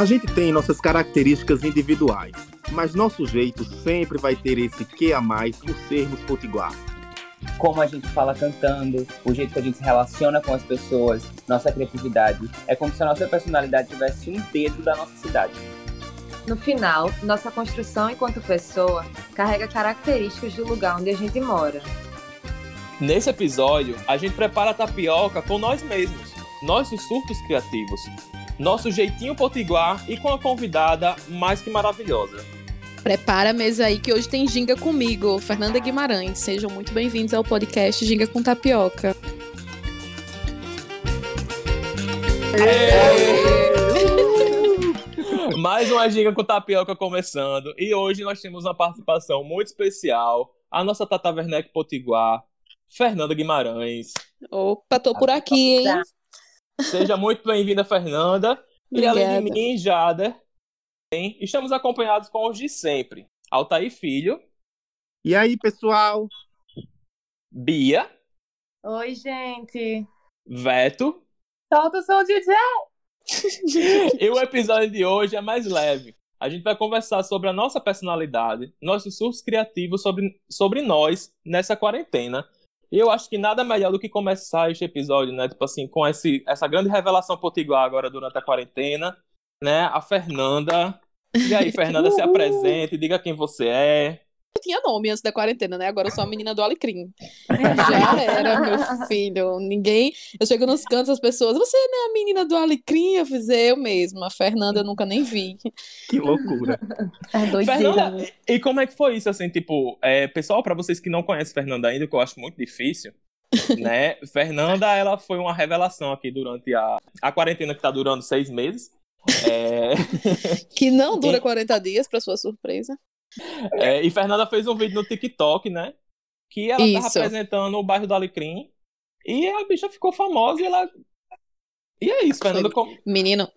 A gente tem nossas características individuais, mas nosso jeito sempre vai ter esse que a mais por sermos potiguar. Como a gente fala cantando, o jeito que a gente se relaciona com as pessoas, nossa criatividade, é como se a nossa personalidade tivesse um dedo da nossa cidade. No final, nossa construção enquanto pessoa carrega características do lugar onde a gente mora. Nesse episódio, a gente prepara a tapioca com nós mesmos, nossos surtos criativos, nosso jeitinho potiguar e com a convidada mais que maravilhosa. Prepara a mesa aí que hoje tem Ginga comigo, Fernanda Guimarães. Sejam muito bem-vindos ao podcast Ginga com Tapioca. Mais uma Ginga com Tapioca começando. E hoje nós temos uma participação muito especial. A nossa Tata Werneck Potiguar, Fernanda Guimarães. Opa, tô por aqui, hein? Seja muito bem-vinda, Fernanda. E além de mim, Jader, estamos acompanhados com os de sempre. Altair Filho. E aí, pessoal? Bia. Oi, gente. Veto. Solta o som, DJ! e o episódio de hoje é mais leve. A gente vai conversar sobre a nossa personalidade, nossos surtos criativos sobre, sobre nós nessa quarentena. E eu acho que nada melhor do que começar este episódio, né? Tipo assim, com esse, essa grande revelação potiguar agora durante a quarentena, né? A Fernanda. E aí, Fernanda, se apresente, diga quem você é. Eu tinha nome antes da quarentena, né? Agora eu sou a menina do Alecrim. Já era, meu filho. Ninguém. Eu chego nos cantos, as pessoas. Você não é a menina do Alecrim? Eu fiz eu mesma. A Fernanda eu nunca nem vi. Que loucura. É doideira. Fernanda, e como é que foi isso, assim, tipo, é, pessoal, para vocês que não conhecem Fernanda ainda, que eu acho muito difícil, né? Fernanda, ela foi uma revelação aqui durante a, a quarentena que tá durando seis meses. É... que não dura 40 dias, para sua surpresa. É, e Fernanda fez um vídeo no TikTok, né? Que ela Isso. tava apresentando o bairro do Alecrim. E a bicha ficou famosa e ela. E é isso, Fernanda. Como... Menino,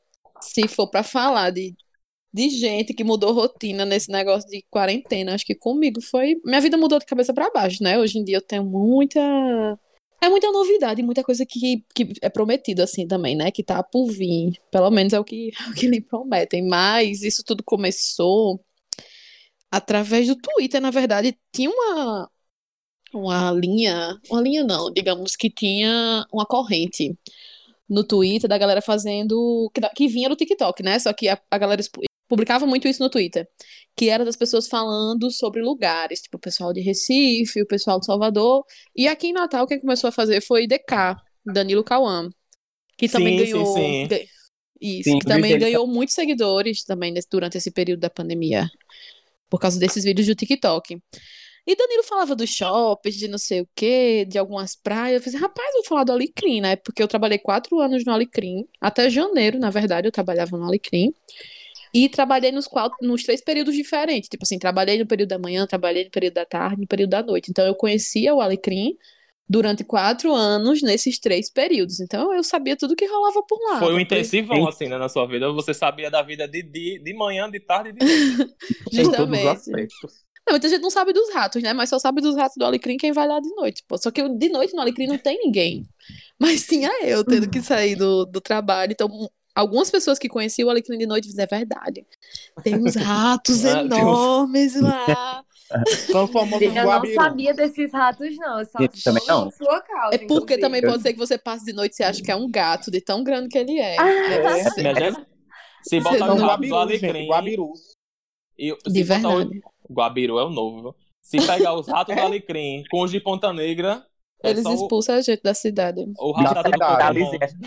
se for para falar de, de gente que mudou rotina nesse negócio de quarentena, acho que comigo foi. Minha vida mudou de cabeça para baixo, né? Hoje em dia eu tenho muita. É muita novidade, muita coisa que, que é prometido, assim, também, né? Que tá por vir. Pelo menos é o que, é o que lhe prometem. Mas isso tudo começou através do Twitter, na verdade, tinha uma uma linha, uma linha não, digamos que tinha uma corrente no Twitter da galera fazendo que, que vinha no TikTok, né? Só que a, a galera publicava muito isso no Twitter, que era das pessoas falando sobre lugares, tipo o pessoal de Recife, o pessoal de Salvador, e aqui em Natal quem começou a fazer foi DK, Danilo Cauã, que também sim, ganhou sim, sim. isso, sim, que também ganhou muitos seguidores também nesse, durante esse período da pandemia por causa desses vídeos do TikTok. E Danilo falava dos shoppings, de não sei o quê, de algumas praias. Eu falei, rapaz, vou falar do Alecrim, né? Porque eu trabalhei quatro anos no Alecrim. Até janeiro, na verdade, eu trabalhava no Alecrim. E trabalhei nos, quatro, nos três períodos diferentes. Tipo assim, trabalhei no período da manhã, trabalhei no período da tarde, no período da noite. Então eu conhecia o Alecrim durante quatro anos nesses três períodos. Então eu sabia tudo que rolava por lá. Foi um intensivão, assim, né, na sua vida. Você sabia da vida de, de, de manhã, de tarde e de noite. Justamente. Não, muita gente não sabe dos ratos, né? Mas só sabe dos ratos do Alecrim quem vai lá de noite. Pô. Só que de noite no Alecrim não tem ninguém. Mas tinha eu tendo que sair do, do trabalho. Então, algumas pessoas que conheciam o Alecrim de noite dizem, é verdade. Tem uns ratos ah, enormes lá. São famosos Eu não sabia desses ratos, não. Eu só também não. sua causa. É porque inclusive. também pode ser que você passe de noite e você acha que é um gato, de tão grande que ele é. Ah, é se botar o rato do Alecrim... Guabirus. E, de verdade. O Guabiru é o novo. Se pegar os ratos do Alecrim com os de Ponta Negra... É Eles expulsam o... a gente da cidade. O rato da cidade.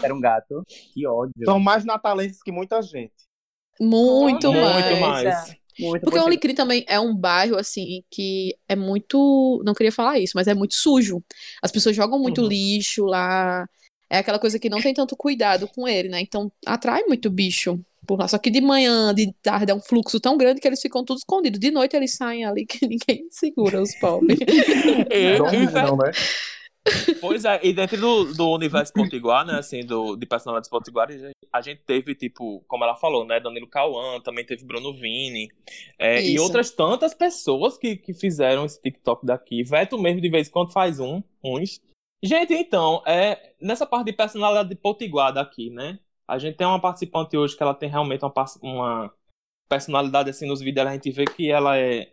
Era um gato. Que ódio. São mais natalenses que muita gente. Muito, muito mais. Muito mais. Muito Porque o Alecrim também é um bairro, assim, que é muito. Não queria falar isso, mas é muito sujo. As pessoas jogam muito uhum. lixo lá. É aquela coisa que não tem tanto cuidado com ele, né? Então atrai muito bicho por lá. Só que de manhã, de tarde, é um fluxo tão grande que eles ficam todos escondidos. De noite eles saem ali que ninguém segura os pobres. é, não, né? Pois é, e dentro do, do universo potiguar, né, assim, do, de personalidades potiguares, a gente teve, tipo, como ela falou, né, Danilo Cauã, também teve Bruno Vini, é, e outras tantas pessoas que, que fizeram esse TikTok daqui. Veto mesmo, de vez em quando, faz um, uns. Gente, então, é, nessa parte de personalidade potiguar daqui, né, A gente tem uma participante hoje que ela tem realmente uma, uma personalidade assim nos vídeos, a gente vê que ela é.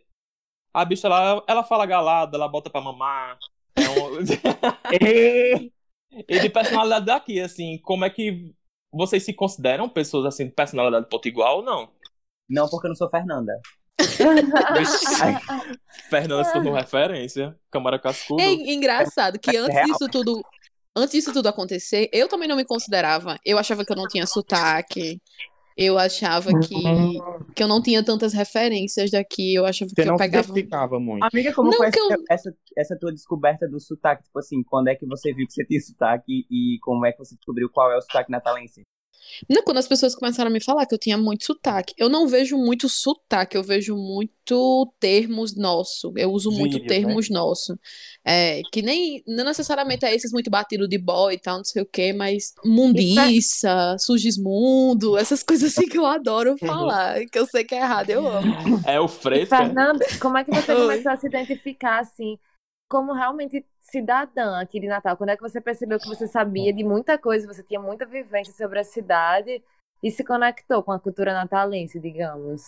A bicha, ela, ela fala galada, ela bota pra mamar. É um... e de personalidade daqui, assim, como é que vocês se consideram pessoas assim de personalidade potigual ou não? Não, porque eu não sou Fernanda. Fernanda se tornou referência. Câmara Cascudo. É engraçado que antes disso tudo. Antes disso tudo acontecer, eu também não me considerava. Eu achava que eu não tinha sotaque. Eu achava que, que eu não tinha tantas referências daqui. Eu achava Você que não eu pegava. se identificava muito. Amiga, como Não, foi essa, eu- essa, essa tua descoberta do sotaque? Tipo assim, quando é que você viu que você tinha sotaque e como é que você descobriu qual é o sotaque natalense? Não, quando as pessoas começaram a me falar que eu tinha muito sotaque. Eu não vejo muito sotaque, eu vejo muito termos nosso. Eu uso muito Gírias, né? termos nosso. É, que nem, não necessariamente é esses muito batido de boy e tal, não sei o quê, mas mundiça, sugismundo, essas coisas assim que eu adoro falar, que eu sei que é errado, eu amo. É o fresco. Fernanda, como é que você começou a se identificar assim, como realmente cidadã aqui de Natal? Quando é que você percebeu que você sabia de muita coisa, você tinha muita vivência sobre a cidade e se conectou com a cultura natalense, digamos?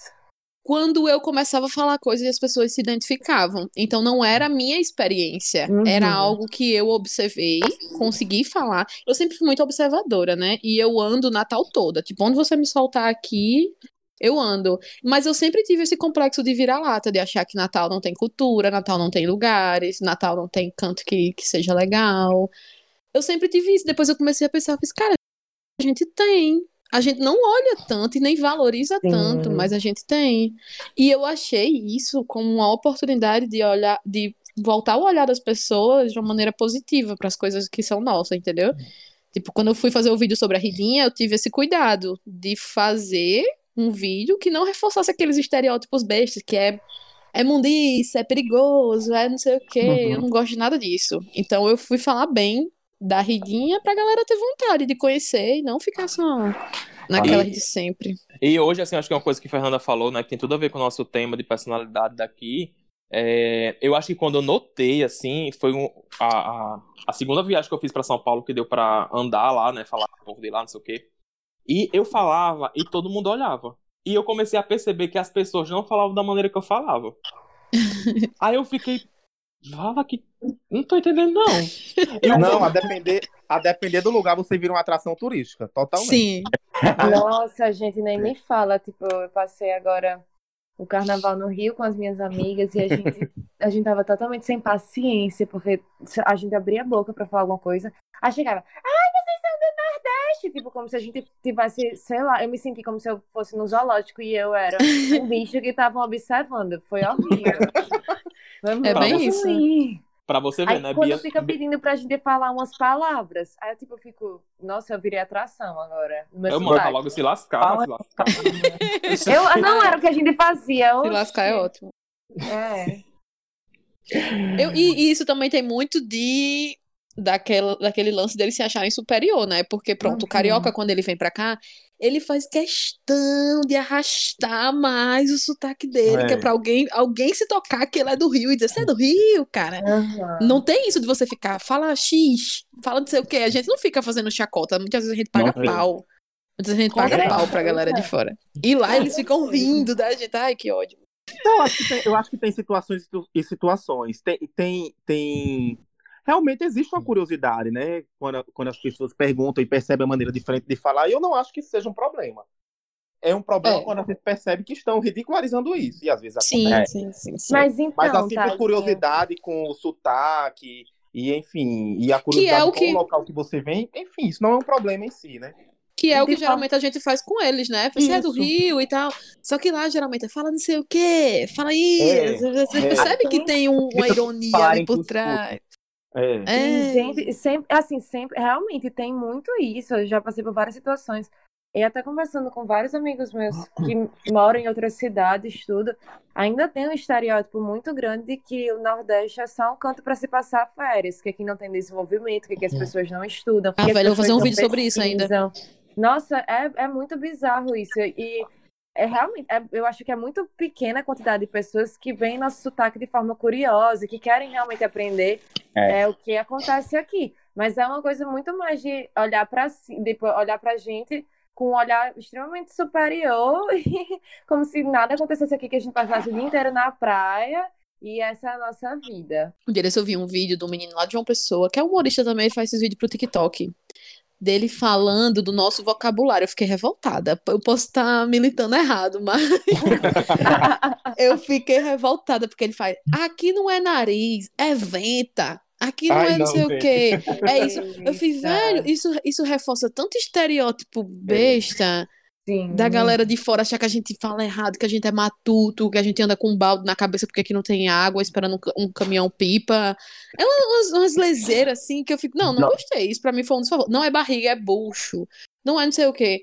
Quando eu começava a falar coisas e as pessoas se identificavam. Então não era a minha experiência, Uhum. era algo que eu observei, consegui falar. Eu sempre fui muito observadora, né? E eu ando o Natal toda. Tipo, onde você me soltar aqui, eu ando. Mas eu sempre tive esse complexo de vira-lata, de achar que Natal não tem cultura, Natal não tem lugares, Natal não tem canto que, que seja legal. Eu sempre tive isso. Depois eu comecei a pensar, eu fiz, cara, a gente tem. A gente não olha tanto e nem valoriza Sim. tanto, mas a gente tem. E eu achei isso como uma oportunidade de olhar, de voltar o olhar das pessoas de uma maneira positiva para as coisas que são nossas, entendeu? Tipo, quando eu fui fazer o vídeo sobre a Ridinha, eu tive esse cuidado de fazer um vídeo que não reforçasse aqueles estereótipos bestas, que é é mundice, é perigoso, é não sei o quê. Uhum. Eu não gosto de nada disso. Então eu fui falar bem da Ridinha pra galera ter vontade de conhecer e não ficar só naquela E- de sempre. E hoje, assim, acho que é uma coisa que a Fernanda falou, né, que tem tudo a ver com o nosso tema de personalidade daqui. É, eu acho que quando eu notei, assim, foi um- a, a, a segunda viagem que eu fiz pra São Paulo, que deu pra andar lá, né, falar com o povo de lá, não sei o quê. E eu falava e todo mundo olhava. E eu comecei a perceber que as pessoas não falavam da maneira que eu falava. Aí eu fiquei, fala que não tô entendendo não. Eu, Não, a depender, a depender do lugar, você vira uma atração turística, totalmente. Sim. Nossa, a gente nem me fala. Tipo, eu passei agora o carnaval no Rio com as minhas amigas e a gente, a gente tava totalmente sem paciência, porque a gente abria a boca pra falar alguma coisa. Aí chegava, são Tipo, como se a gente tivesse, sei lá, eu me senti como se eu fosse no zoológico e eu era um bicho que estavam observando. Foi horrível. Foi É bem isso. pra você ver, Aí né, quando Bia? fica pedindo pra gente falar umas palavras, aí eu tipo, eu fico, nossa, eu virei atração agora. Eu mando sotaque. logo se lascar, Fala- se lascar. Eu, não era o que a gente fazia. Se lascar é ótimo. É. Eu, e, e isso também tem muito de daquela, daquele lance dele se acharem superior, né? Porque, pronto, o Uhum. carioca, quando ele vem pra cá, ele faz questão de arrastar mais o sotaque dele, É. que é pra alguém, alguém se tocar que ele é do Rio e dizer, você é do Rio, cara. Aham. Não tem isso de você ficar, fala X, fala não sei o quê. A gente não fica fazendo chacota, muitas vezes a gente paga Não tem. pau. Muitas vezes a gente Com paga certeza. pau pra galera de fora. E lá eles ficam rindo da gente. Ai, que ódio. Eu acho que tem, eu acho que tem situações e situ- e situações. Tem, tem, tem... Realmente existe uma curiosidade, né? Quando, quando as pessoas perguntam e percebem a maneira diferente de falar, e eu não acho que isso seja um problema. É um problema É. quando a gente percebe que estão ridicularizando isso. E às vezes Sim, acontece. sim, sim, sim. Mas então, Mas assim, por curiosidade com o sotaque, e enfim, e a curiosidade o com que- o local que você vem, enfim, isso não é um problema em si, né? Que é o que geralmente a gente faz com eles, né? Você é do Isso. Rio e tal. Só que lá geralmente é fala não sei o quê, fala isso. É, Você é. percebe que tem um- uma ironia ali por trás. É. E, É. gente, sempre, assim, sempre, realmente tem muito isso. Eu já passei por várias situações. E até conversando com vários amigos meus que moram em outras cidades, tudo, ainda tem um estereótipo muito grande de que o Nordeste é só um canto para se passar férias, que aqui não tem desenvolvimento, que aqui as pessoas não estudam. Ah, velho, eu vou fazer um vídeo sobre isso ainda. pesquisam. Nossa, é, é muito bizarro isso. E é realmente, é- eu acho que é muito pequena a quantidade de pessoas que veem nosso sotaque de forma curiosa, que querem realmente aprender É. é. o que acontece aqui. Mas é uma coisa muito mais de olhar para si, olhar pra gente com um olhar extremamente superior, e como se nada acontecesse aqui, que a gente passasse o dia inteiro na praia. E essa é a nossa vida. Um dia eu vi um vídeo do menino lá de João Pessoa, que é humorista também, faz esses vídeos pro TikTok. Dele falando do nosso vocabulário. Eu fiquei revoltada. Eu posso estar militando errado, mas. eu fiquei revoltada, porque ele faz. Aqui não é nariz, é venta. Aqui não Ai, é não não, sei o gente. quê. É isso. Eu fiz, velho, isso, isso reforça tanto estereótipo besta Sim. da galera de fora achar que a gente fala errado, que a gente é matuto, que a gente anda com um balde na cabeça porque aqui não tem água, esperando um, ca- um caminhão pipa. É umas, umas leseiras assim que eu fico, não, não, Não. gostei. Isso pra mim foi um desfavor. Não é barriga, é bucho. Não é não sei o quê.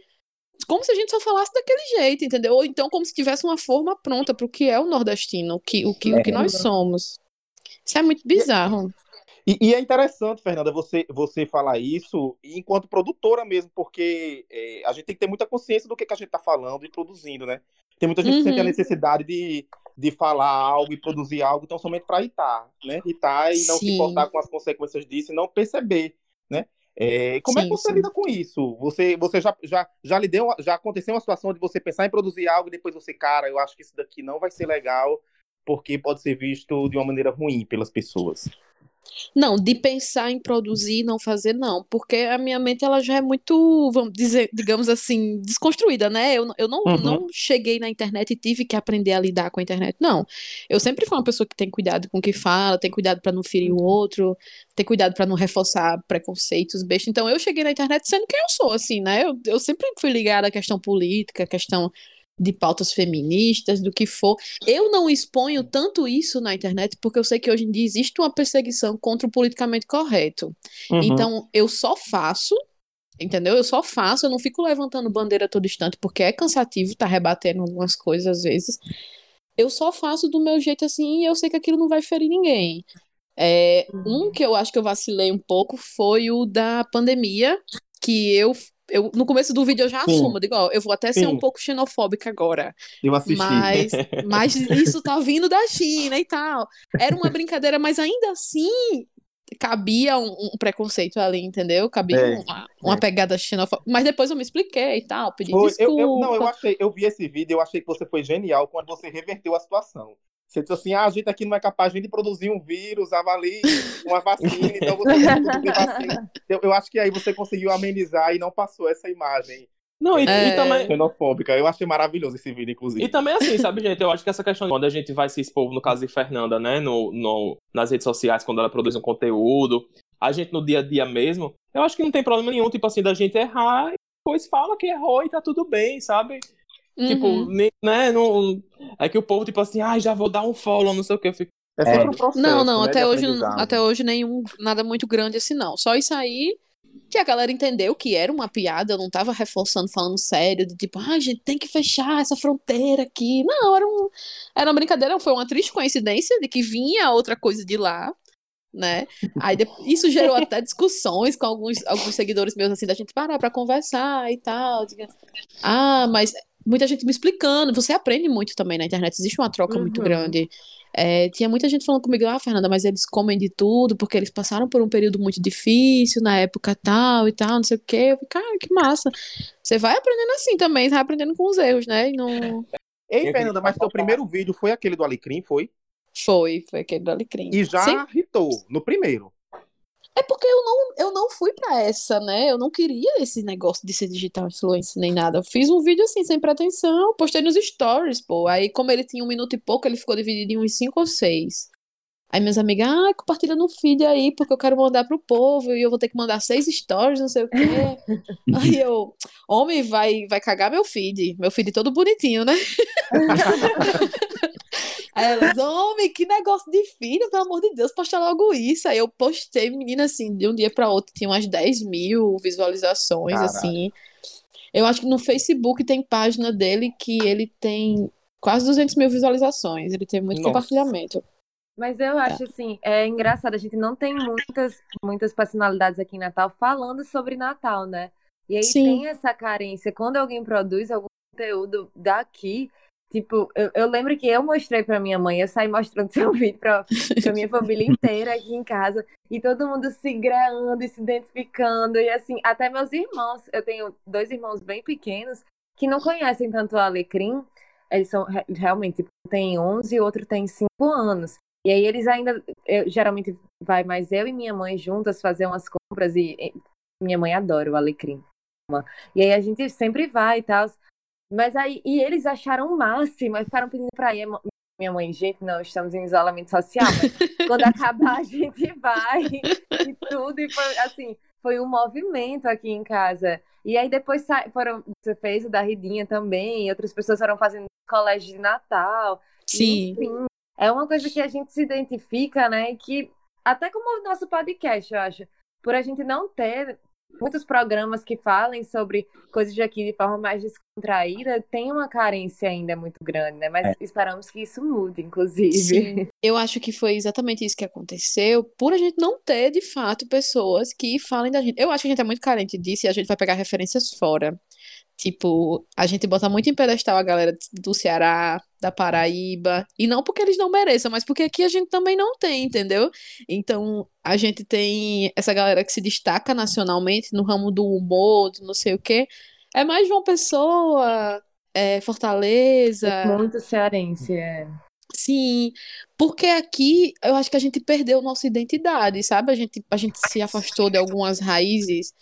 Como se a gente só falasse daquele jeito, entendeu? Ou então como se tivesse uma forma pronta pro que é o nordestino, o que, o que, o que nós somos. Isso é muito bizarro. E, e é interessante, Fernanda, você, você falar isso enquanto produtora mesmo, porque é, a gente tem que ter muita consciência do que, que a gente está falando e produzindo, né? Tem muita gente que sente a Uhum. necessidade de, de falar algo e produzir algo tão somente para irritar, né? Irritar e não se Sim. importar com as consequências disso e não perceber, né? É, como é que Sim, você sim. lida com isso? Você, você já, já, já lhe deu, já aconteceu uma situação de você pensar em produzir algo e depois você, cara, eu acho que isso daqui não vai ser legal porque pode ser visto de uma maneira ruim pelas pessoas. Não, de pensar em produzir e não fazer, não, porque a minha mente ela já é muito, vamos dizer, digamos assim, desconstruída, né? Eu, não- eu não, Uhum. não cheguei na internet e tive que aprender a lidar com a internet, não. Eu sempre fui uma pessoa que tem cuidado com o que fala, tem cuidado para não ferir o outro, tem cuidado para não reforçar preconceitos bestas. Então eu cheguei na internet sendo quem eu sou, assim, né? Eu, eu sempre fui ligada à questão política, à questão de pautas feministas, do que for. Eu não exponho tanto isso na internet porque eu sei que hoje em dia existe uma perseguição contra o politicamente correto. Uhum. Então, eu só faço, entendeu? Eu só faço, eu não fico levantando bandeira todo instante, porque é cansativo estar rebatendo algumas coisas às vezes. Eu só faço do meu jeito assim e eu sei que aquilo não vai ferir ninguém. É, um que eu acho que eu vacilei um pouco foi o da pandemia, que eu, eu no começo do vídeo eu já Sim. assumo, eu digo, ó, eu vou até ser Sim. um pouco xenofóbica agora. Eu assisti. Mas, mas isso tá vindo da China e tal. Era uma brincadeira, mas ainda assim cabia um, um preconceito ali, entendeu? Cabia É, uma, uma é. pegada xenofóbica. Mas depois eu me expliquei e tal, pedi Foi, eu, desculpa. eu- não, eu achei, eu vi esse vídeo, eu achei que você foi genial quando você reverteu a situação. Você disse assim, ah, a gente aqui não é capaz nem de produzir um vírus, avalie uma vacina, então você tem que produzir vacina. Eu, eu acho que aí você conseguiu amenizar e não passou essa imagem Não, e, e É. também. xenofóbica. Eu achei maravilhoso esse vídeo, inclusive. E também assim, sabe, gente? Eu acho que essa questão de quando a gente vai se expor, no caso de Fernanda, né, no, no, nas redes sociais, quando ela produz um conteúdo, a gente no dia a dia mesmo, eu acho que não tem problema nenhum, tipo assim, da gente errar e depois fala que errou e tá tudo bem, sabe? Tipo, Uhum. ne- né, não... É que o povo, tipo assim, ai, já vou dar um follow, não sei o que, eu fico... É sempre um processo. Não, não, né, até hoje, até hoje nenhum, nada muito grande assim, não. Só isso aí que a galera entendeu que era uma piada, eu não tava reforçando, falando sério, de tipo, ah, gente, tem que fechar essa fronteira aqui. Não, era, um, era uma brincadeira, foi uma triste coincidência de que vinha outra coisa de lá, né? Aí de- isso gerou até discussões com alguns, alguns seguidores meus, assim, da gente parar pra conversar e tal. diga, Ah, mas muita gente me explicando, você aprende muito também na internet, existe uma troca muito Uhum. grande. É, tinha muita gente falando comigo, ah, Fernanda, mas eles comem de tudo, porque eles passaram por um período muito difícil na época tal e tal, não sei o quê. Eu falei, cara, que massa. Você vai aprendendo assim também, vai aprendendo com os erros, né? E não... Ei, Fernanda, mas teu primeiro vídeo foi aquele do Alecrim, foi? Foi, foi aquele do Alecrim. E já Sim. hitou no primeiro. É porque eu não, eu não fui pra essa, né? Eu não queria esse negócio de ser digital influencer nem nada. Eu fiz um vídeo assim, sem pretensão, postei nos stories, pô. Aí, como ele tinha um minuto e pouco, ele ficou dividido em uns cinco ou seis. Aí minhas amigas, ah, compartilha no feed aí, porque eu quero mandar pro povo, e eu vou ter que mandar seis stories, não sei o quê. aí eu, homem, vai, vai cagar meu feed. Meu feed todo bonitinho, né? Aí elas, homem, que negócio de filho, pelo amor de Deus, posta logo isso. Aí eu postei, menina, assim, de um dia pra outro, tinha umas 10 mil visualizações, Caralho. assim. Eu acho que no Facebook tem página dele que ele tem quase 200 mil visualizações. Ele tem muito Nossa. compartilhamento. Mas eu acho assim, é engraçado, a gente não tem muitas, muitas personalidades aqui em Natal falando sobre Natal, né? E aí Sim. tem essa carência. Quando alguém produz algum conteúdo daqui, Tipo, eu, eu, lembro que eu mostrei pra minha mãe, eu saí mostrando seu vídeo pra, pra minha família inteira aqui em casa, e todo mundo se greando e se identificando, e assim, até meus irmãos, eu tenho dois irmãos bem pequenos, que não conhecem tanto o Alecrim, eles são realmente, tipo, tem 11 e outro tem 5 anos. E aí eles ainda, eu, geralmente vai mais eu e minha mãe juntas fazer umas compras, e, e minha mãe adora o Alecrim. E aí a gente sempre vai e tal. Mas aí, e eles acharam o máximo, aí ficaram pedindo pra ir. Minha mãe, gente, não, estamos em isolamento social, mas quando acabar a gente vai e tudo. E foi assim, foi um movimento aqui em casa. E aí depois foram, você fez o da Ridinha também, outras pessoas foram fazendo colégio de Natal. Sim. Enfim, é uma coisa que a gente se identifica, né? Que até como o nosso podcast, eu acho, por a gente não ter muitos programas que falem sobre coisas de aqui de forma mais descontraída, tem uma carência ainda muito grande, né? Mas é. esperamos que isso mude, inclusive. Sim. Eu acho que foi exatamente isso que aconteceu, por a gente não ter, de fato, pessoas que falem da gente. Eu acho que a gente é muito carente disso e a gente vai pegar referências fora. Tipo, a gente bota muito em pedestal a galera do Ceará, da Paraíba, e não porque eles não mereçam, mas porque aqui a gente também não tem, entendeu? Então, a gente tem essa galera que se destaca nacionalmente no ramo do humor, do não sei o quê. É mais uma pessoa, é, Fortaleza. É muito cearense, é. Sim, porque aqui eu acho que a gente perdeu nossa identidade, sabe? A gente, a gente se afastou de algumas raízes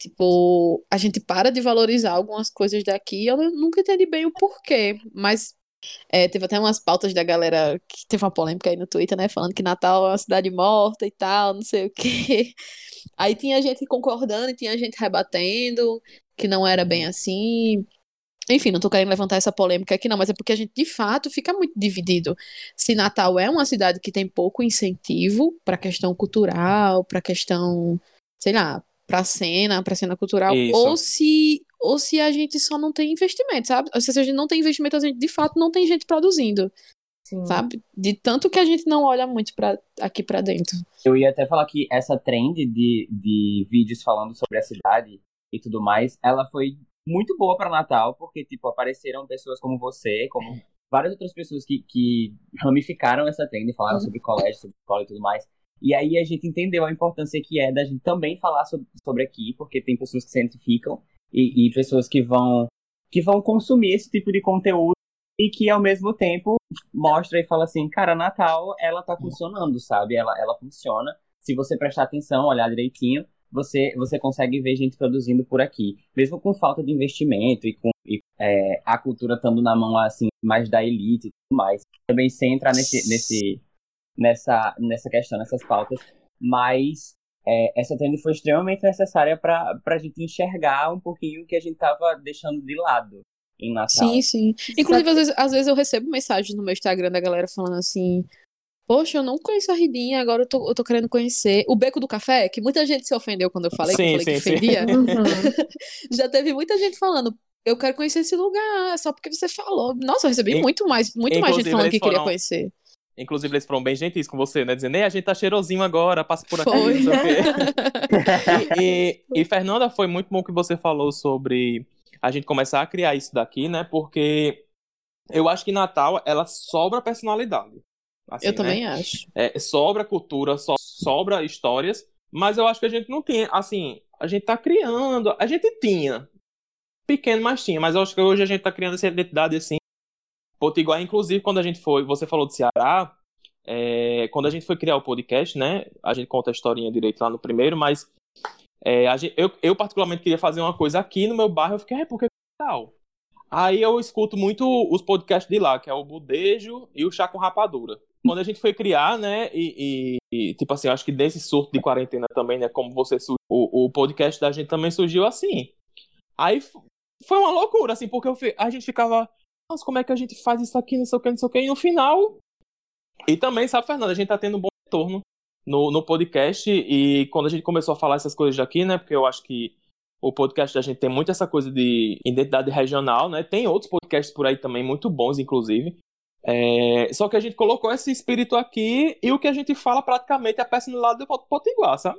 Tipo, a gente para de valorizar algumas coisas daqui. Eu nunca entendi bem o porquê, mas é, teve até umas pautas da galera que teve uma polêmica aí no Twitter, né? Falando que Natal é uma cidade morta e tal, não sei o quê. Aí tinha gente concordando e tinha gente rebatendo que não era bem assim. Enfim, não tô querendo levantar essa polêmica aqui, não, mas é porque a gente de fato fica muito dividido. Se Natal é uma cidade que tem pouco incentivo para questão cultural, para questão, sei lá, pra cena, pra cena cultural, Isso. ou se ou se a gente só não tem investimento, sabe? Ou se a gente não tem investimento, a gente de fato não tem gente produzindo. Sim. Sabe? De tanto que a gente não olha muito para aqui para dentro. Eu ia até falar que essa trend de, de vídeos falando sobre a cidade e tudo mais, ela foi muito boa para Natal, porque, tipo, apareceram pessoas como você, como várias outras pessoas que, que ramificaram essa trend, falaram uhum. sobre colégio, sobre escola e tudo mais. E aí a gente entendeu a importância que é da gente também falar sobre, sobre aqui, porque tem pessoas que se identificam e, e pessoas que vão que vão consumir esse tipo de conteúdo e que ao mesmo tempo mostra e fala assim, cara, Natal ela tá funcionando, sabe? Ela, ela funciona. Se você prestar atenção, olhar direitinho, você você consegue ver gente produzindo por aqui, mesmo com falta de investimento e com e, é, a cultura estando na mão assim mais da elite e tudo mais. Também sem entrar nesse nesse nessa, nessa questão, nessas pautas, mas é, essa trend foi extremamente necessária para a gente enxergar um pouquinho o que a gente estava deixando de lado em Natal. Sim, sim. Inclusive, às vezes, às vezes eu recebo mensagens no meu Instagram da galera falando assim. Poxa, eu não conheço a Ridinha, agora eu tô, eu tô querendo conhecer. O Beco do Café, que muita gente se ofendeu quando eu falei, sim, que eu falei sim, que ofendia. Uhum. Já teve muita gente falando, eu quero conhecer esse lugar, só porque você falou. Nossa, eu recebi e, muito mais, muito mais gente falando que foram, queria conhecer. Inclusive, eles foram bem gentis com você, né? Dizendo, a gente tá cheirosinho agora, passa por aqui, foi. não sei o quê. e, e, Fernanda, foi muito bom que você falou sobre a gente começar a criar isso daqui, né? Porque eu acho que Natal, ela sobra personalidade. Assim, eu né? também acho. É, sobra cultura, so, sobra histórias, mas eu acho que a gente não tinha, assim, a gente tá criando, a gente tinha, pequeno, mas tinha, mas eu acho que hoje a gente tá criando essa identidade, assim, Potiguar, inclusive, quando a gente foi, você falou de Ceará, é, quando a gente foi criar o podcast, né? A gente conta a historinha direito lá no primeiro, mas é, gente, eu, eu, particularmente queria fazer uma coisa aqui no meu bairro, eu fiquei, é, por que tal? Aí eu escuto muito os podcasts de lá, que é o Budejo e o Chá com Rapadura. Quando a gente foi criar, né, e, e, e tipo assim, acho que desse surto de quarentena também, né, como você o, o podcast da gente também surgiu assim. Aí foi uma loucura, assim, porque eu, a gente ficava, nossa, como é que a gente faz isso aqui, não sei o que, não sei o que, e no final. E também, sabe, Fernanda, a gente tá tendo um bom retorno no, no podcast, e quando a gente começou a falar essas coisas aqui, né, porque eu acho que o podcast da gente tem muito essa coisa de identidade regional, né, tem outros podcasts por aí também, muito bons, inclusive. É, só que a gente colocou esse espírito aqui e o que a gente fala praticamente é a personalidade do Potiguar, sabe?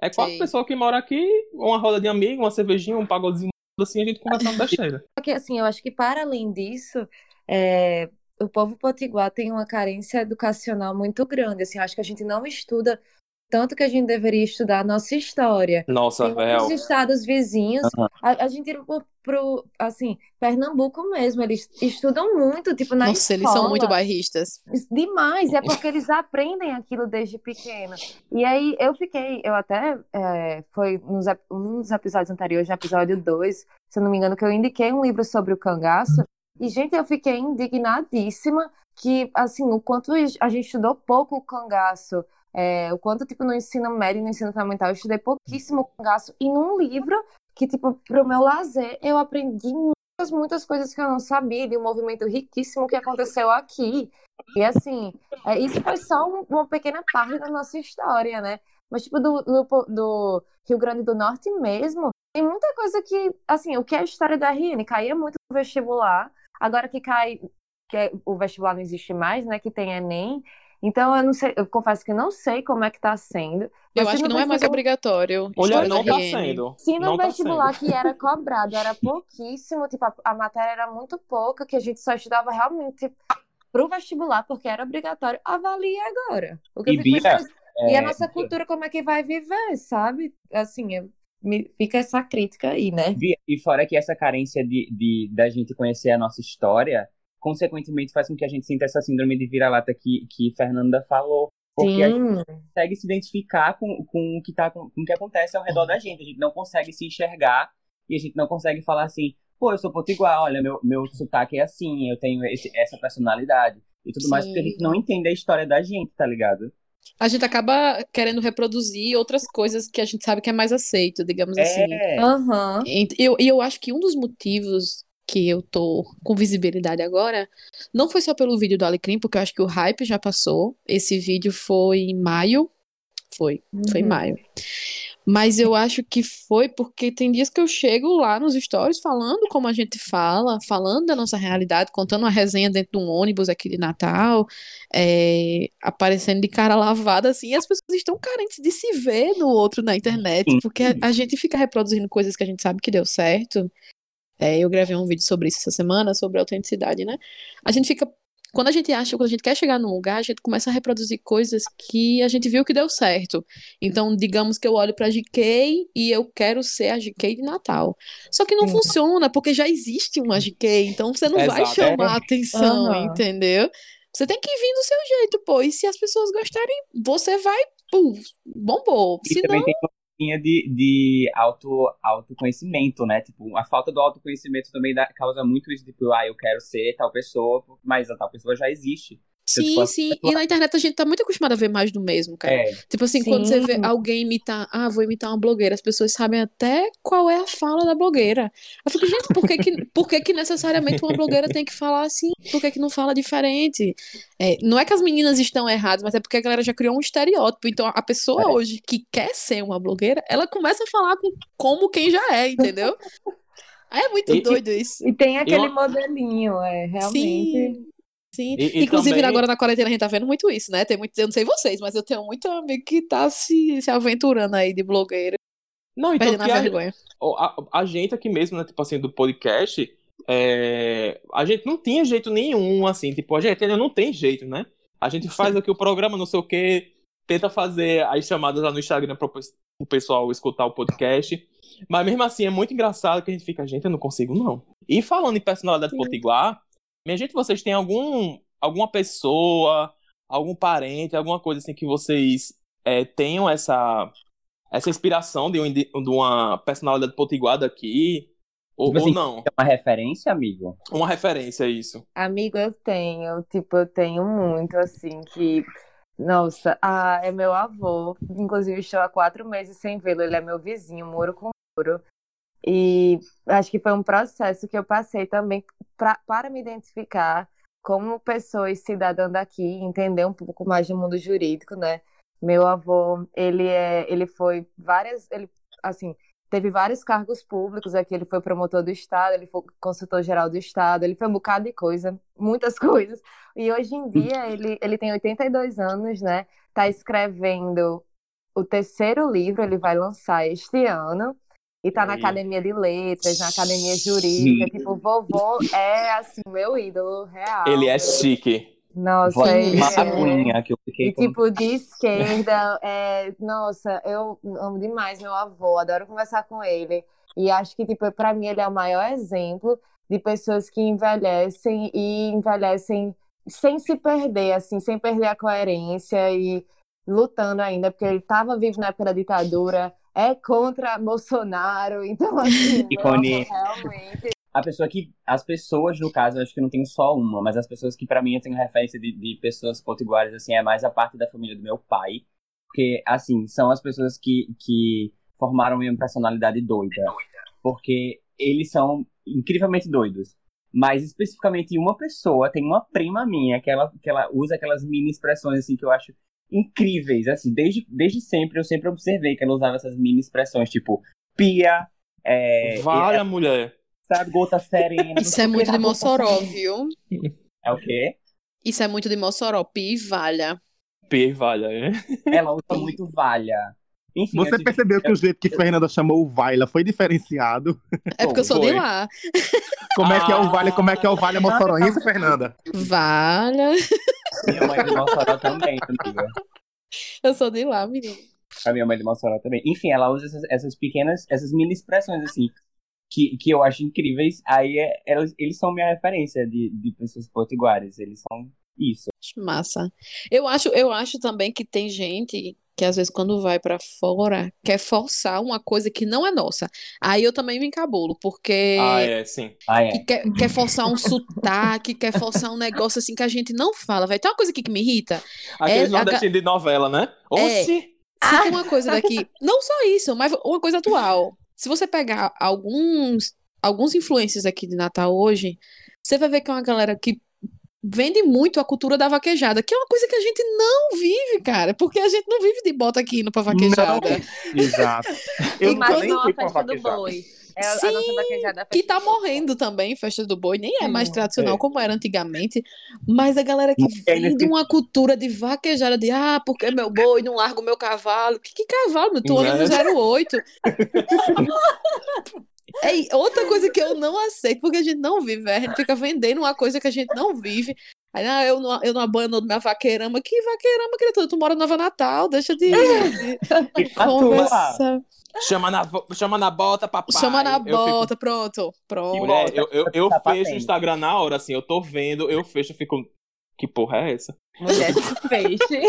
É quatro Sim. pessoas que moram aqui, uma roda de amigo, uma cervejinha, um pagodinho assim, a gente conversando besteira. Porque assim, eu acho que para além disso, é, o povo potiguar tem uma carência educacional muito grande. Assim, acho que a gente não estuda tanto que a gente deveria estudar a nossa história. Nossa, real. outros estados vizinhos, Aham. a, a gente ir pro, pro, assim, Pernambuco mesmo, eles estudam muito, tipo, na Nossa, eles são muito escola. bairristas. Demais, é porque eles aprendem aquilo desde pequeno. E aí eu fiquei, eu até, é, foi nos, um dos episódios anteriores, no episódio 2, se eu não me engano, que eu indiquei um livro sobre o cangaço. E, gente, eu fiquei indignadíssima que, assim, o quanto a gente estudou pouco o cangaço, é, o quanto, tipo, no ensino médio e no ensino fundamental, eu estudei pouquíssimo cangaço. E num livro que, tipo, pro meu lazer, eu aprendi muitas, muitas coisas que eu não sabia, de um movimento riquíssimo que aconteceu aqui. E assim, é, isso foi só um- uma pequena parte da nossa história, né? Mas, tipo, do, do, do Rio Grande do Norte mesmo, tem muita coisa que, assim, o que é a história da RN? Caía muito no vestibular, agora que cai, que é- o vestibular não existe mais, né? Que tem Enem. Então, eu não sei, eu confesso que não sei como é que tá sendo. Eu acho que não é mais vestibular- obrigatório. História não tá sendo. Se no Não tá vestibular sendo. que era cobrado era pouquíssimo, tipo, a, a matéria era muito pouca, que a gente só estudava realmente pro vestibular, porque era obrigatório, avalie agora. O que E Bia, pensando, e a É, nossa cultura, como é que vai viver, sabe? Assim, eu- me- fica essa crítica aí, né? Bia, E fora que essa carência de, de da gente conhecer a nossa história, consequentemente faz com que a gente sinta essa síndrome de vira-lata que, que Fernanda falou. Porque a gente Sim, consegue se identificar com, com, o que tá, com, com o que acontece ao redor da gente. A gente não consegue se enxergar e a gente não consegue falar assim, pô, eu sou potiguar, olha, meu, meu sotaque é assim, eu tenho esse- essa personalidade e tudo mais, porque a Sim. gente não entende a história da gente, tá ligado? A gente acaba querendo reproduzir outras coisas que a gente sabe que é mais aceito, digamos assim. É, aham, E eu, e eu acho que um dos motivos que eu tô com visibilidade agora não foi só pelo vídeo do Alecrim, porque eu acho que o hype já passou. Esse vídeo foi em maio. Foi, foi em Uhum. maio. Mas eu acho que foi porque tem dias que eu chego lá nos stories falando como a gente fala, falando da nossa realidade, contando uma resenha dentro de um ônibus aqui de Natal, é, aparecendo de cara lavada, assim, e as pessoas estão carentes de se ver no outro na internet, porque a, a gente fica reproduzindo coisas que a gente sabe que deu certo. É, eu gravei um vídeo sobre isso essa semana, sobre autenticidade, né? A gente fica. Quando a gente acha, quando a gente quer chegar num lugar, a gente começa a reproduzir coisas que a gente viu que deu certo. Então, digamos que eu olho pra GK e eu quero ser a GK de Natal. Só que não Sim. funciona, porque já existe uma GK, então você não vai chamar a atenção, Aham. entendeu? Você tem que vir do seu jeito, pô. E se as pessoas gostarem, você vai, pum, bombou. E Se também não, tem linha de, de auto, autoconhecimento, né? Tipo, a falta do autoconhecimento também dá- causa muito isso, tipo, ah, eu quero ser tal pessoa, mas a tal pessoa já existe. Sim, sim. E na internet a gente tá muito acostumado a ver mais do mesmo, cara. É, Tipo assim, quando você vê Sim. alguém imitar, ah, vou imitar uma blogueira, as pessoas sabem até qual é a fala da blogueira. Eu fico, gente, por que que, por que, que necessariamente uma blogueira tem que falar assim? Por que, que não fala diferente? É, não é que as meninas estão erradas, mas é porque a galera já criou um estereótipo. Então, a pessoa É. hoje que quer ser uma blogueira, ela começa a falar com, como quem já é, entendeu? É muito E- doido isso. E tem aquele uma- modelinho, é, realmente. Sim. Sim. E- e Inclusive, também- agora na quarentena a gente tá vendo muito isso, né? Tem muito, eu não sei vocês, mas eu tenho muito amigo que tá se, se aventurando aí de blogueira, Não, então perdendo a, vergonha. a, a gente aqui mesmo, né, tipo assim, do podcast, é, a gente não tinha jeito nenhum, assim, tipo, a gente ainda não tem jeito, né? A gente faz aqui o programa, não sei o quê, tenta fazer as chamadas lá no Instagram para o pessoal escutar o podcast, mas mesmo assim é muito engraçado que a gente fica, gente, eu não consigo não. E falando em personalidade Sim. potiguar, minha gente, vocês têm algum, alguma pessoa, algum parente, alguma coisa assim que vocês é, tenham essa essa inspiração de, um de uma personalidade potiguada aqui? Ou, Tipo ou assim, não? é uma referência, amigo? Uma referência a isso. Amigo, eu tenho, tipo, eu tenho muito, assim, que. Nossa, ah, é meu avô. Inclusive, estou há quatro meses sem vê-lo. Ele é meu vizinho, muro com muro. E acho que foi um processo que eu passei também pra, para me identificar como pessoa e cidadã daqui, entender um pouco mais do mundo jurídico, né? Meu avô, ele é, ele foi várias, ele, assim, teve vários cargos públicos aqui. Ele foi promotor do Estado, ele foi consultor geral do Estado, ele foi um bocado de coisa, muitas coisas. E hoje em dia ele, ele tem 82 anos, né? Tá escrevendo o terceiro livro, ele vai lançar este ano. E tá na academia de letras, na academia jurídica. Tipo, vovô é, assim, meu ídolo real. Ele é chique. Nossa, é... aguinha que eu fiquei E com... tipo, de esquerda, é... nossa, eu amo demais meu avô, adoro conversar com ele. E acho que, tipo, pra mim ele é o maior exemplo de pessoas que envelhecem e envelhecem sem se perder, assim, sem perder a coerência e lutando ainda, porque ele estava vivo na época da ditadura, é contra Bolsonaro, então, assim, meu avô realmente. A pessoa que... As pessoas, no caso, acho que não tem só uma, mas as pessoas que pra mim eu tenho referência de, de pessoas potiguares, assim, é mais a parte da família do meu pai. Porque, assim, são as pessoas que, que formaram minha personalidade doida. Porque eles são incrivelmente doidos. Mas especificamente uma pessoa, tem uma prima minha, que ela, que ela usa aquelas mini expressões, assim, que eu acho incríveis. Assim, desde, desde sempre, eu sempre observei que ela usava essas mini expressões, tipo, pia, é, Vale a mulher. sabe, gota serena. Isso é muito de Mossoró, viu? É o quê? Isso é muito de Mossoró, pi e valha. P, vale. né? Ela usa muito valha. Enfim, Você tive- percebeu que o jeito que Fernanda chamou o Vaila foi diferenciado? É porque eu sou de Foi. lá. Como é que é Ah. o Vale, como é que é o Vale Mossoroense, Fernanda? Valha. minha mãe de Mossoró também, amiga. Eu sou de lá, menino. A minha mãe de Mossoró também. Enfim, ela usa essas, essas pequenas, essas mini expressões, assim, que, que eu acho incríveis. Aí é, elas, eles são minha referência de, de pessoas potiguares. Eles são isso. Massa. Eu acho, eu acho também que tem gente que às vezes quando vai pra fora quer forçar uma coisa que não é nossa. Aí eu também me encabulo, porque Ah, é, sim. Ah, que é. quer, quer forçar um sotaque, quer forçar um negócio assim que a gente não fala. Vai ter uma coisa aqui que me irrita. Aqueles É, nordestinos de novela, né? Oxi! Se tem uma coisa daqui, não só isso, mas uma coisa atual. Se você pegar alguns alguns influencers aqui de Natal hoje, você vai ver que é uma galera que vende muito a cultura da vaquejada, que é uma coisa que a gente não vive, cara, porque a gente não vive de bota aqui indo pra vaquejada. Exato. Eu e mais nem uma fui pra festa do vaquejada. boi. É a- a Sim, nossa vaquejada. Que festa tá do morrendo também, festa do boi, nem é mais Hum, tradicional é. como era antigamente, mas a galera que ainda vende uma cultura de vaquejada, de ah, porque meu boi não larga o meu cavalo. Que, que cavalo? meu? Tu anda no Né? 08. É outra coisa que eu não aceito, porque a gente não vive. A gente fica vendendo uma coisa que a gente não vive. Aí, ah, eu não, eu não abandono minha vaqueirama. Que vaqueirama, criatura? Tu mora em Nova Natal, deixa de, de A tua. conversar. Chama na, chama na bota, papai. Chama na Eu fico- bota, pronto. Pronto. Mulher, eu, eu, eu Tá fecho o. Instagram na hora, assim, eu tô vendo, eu fecho, eu fico. Que porra é essa? Mulher de peixe.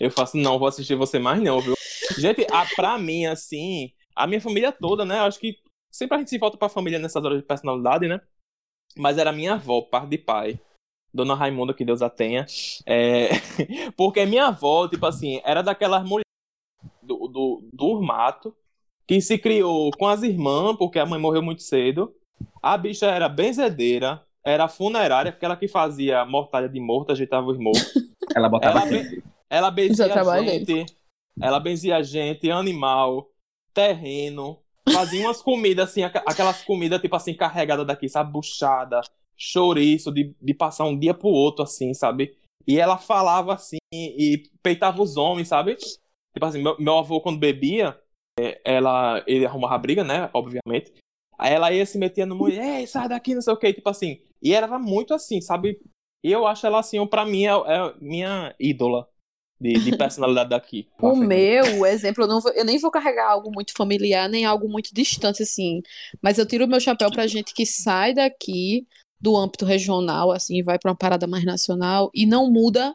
Eu faço, não, vou assistir você mais não, viu? Gente, a, pra mim, assim, a minha família toda, né? Eu acho que sempre a gente se volta pra família nessas horas de personalidade, né? Mas era minha avó, parte de pai. Dona Raimunda, que Deus a tenha. É... Porque minha avó, tipo assim, era daquelas mulheres do, do, do mato que se criou com as irmãs, porque a mãe morreu muito cedo. A bicha era benzedeira, era funerária, porque ela que fazia mortalha de morto, ajeitava os mortos. Ela botava. Ela, be- ela benzia gente. Ela benzia gente, animal, terreno. Fazia umas comidas assim, aqu- aquelas comidas tipo assim, carregadas daqui, sabe? Buchada, chouriço, de, de passar um dia pro outro, assim, sabe? E ela falava assim e peitava os homens, sabe? Tipo assim, meu, meu avô quando bebia, é, ela, ele arrumava briga, né? Obviamente. Aí ela ia se no mulher, ei, sai daqui, não sei o que, tipo assim. E ela era muito assim, sabe? E eu acho ela assim, pra mim, é, é minha ídola de, de personalidade daqui. O meu exemplo, eu, não vou- eu nem vou carregar algo muito familiar, nem algo muito distante, assim. Mas eu tiro o meu chapéu pra gente que sai daqui do âmbito regional, assim, e vai pra uma parada mais nacional e não muda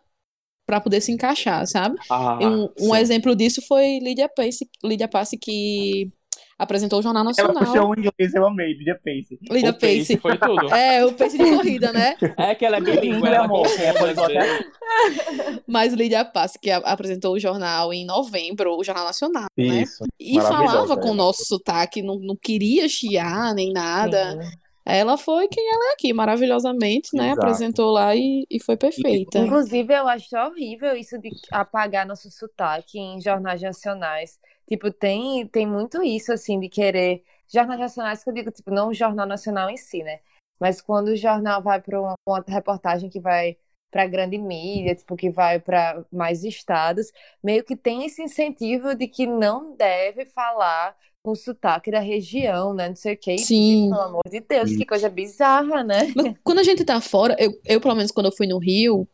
pra poder se encaixar, sabe? Ah, E um, um exemplo disso foi Lídia Pace, Lídia Pace que apresentou o Jornal Ela Nacional. puxou o inglês, eu amei, Lídia Pace. Lídia O Pace Pace. foi tudo. É, o Pace de corrida, né? É que ela é bilíngue, ela amor, é poliglota. vezes. Mas Lídia Pace, que apresentou o jornal em novembro, o Jornal Nacional, né? Isso. E Maravilhosa falava com o ela. nosso sotaque, não, não queria chiar nem nada. Ela foi quem ela é aqui, maravilhosamente, né? Exato. Apresentou lá e, e foi perfeita. Inclusive, eu acho horrível isso de apagar nosso sotaque em jornais nacionais. Tipo, tem, tem muito isso, assim, de querer. Jornais nacionais, que eu digo, tipo, não o Jornal Nacional em si, né? Mas quando o jornal vai para uma, uma reportagem que vai para grande mídia, tipo que vai para mais estados, meio que tem esse incentivo de que não deve falar com sotaque da região, né? Não sei o que. Sim. Pelo amor de Deus, que coisa bizarra, né? Mas quando a gente tá fora, eu, eu pelo menos quando eu fui no Rio,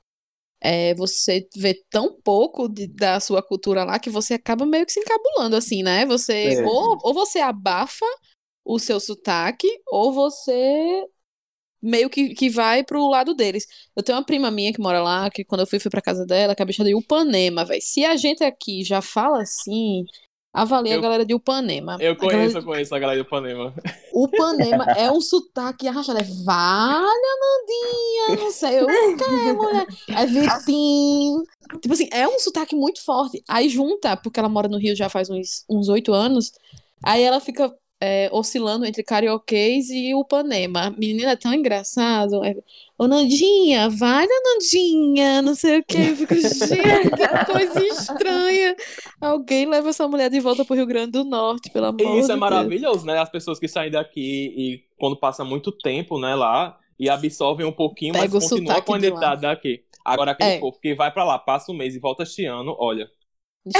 é, você vê tão pouco de- da sua cultura lá que você acaba meio que se encabulando, assim, né? Você, É. ou, ou você abafa o seu sotaque, ou você meio que, que vai pro lado deles. Eu tenho uma prima minha que mora lá, que quando eu fui, fui pra casa dela, que é a bicha de Upanema, velho. Se a gente aqui já fala assim, avalia Eu- a galera de Upanema. Eu galera conheço, eu conheço a galera do Panema. o Panema é um sotaque arrastado. É Valha, Nandinha, não sei o que, mulher. É Vitinho. Tipo assim, é um sotaque muito forte. Aí junta, porque ela mora no Rio já faz uns uns oito anos. Aí ela fica é, oscilando entre carioquês e o Panema. Menina, é tão engraçado. É, Ô, Nandinha, valha, Nandinha, não sei o que. Eu fico, gente, que coisa estranha. Alguém leva essa mulher de volta pro Rio Grande do Norte, pelo amor E isso de é Deus. maravilhoso, né? As pessoas que saem daqui e quando passa muito tempo, né, lá, e absorvem um pouquinho, Pega mas continua com a identidade daqui. Agora aquele É. povo que vai pra lá, passa um mês e volta este ano, olha.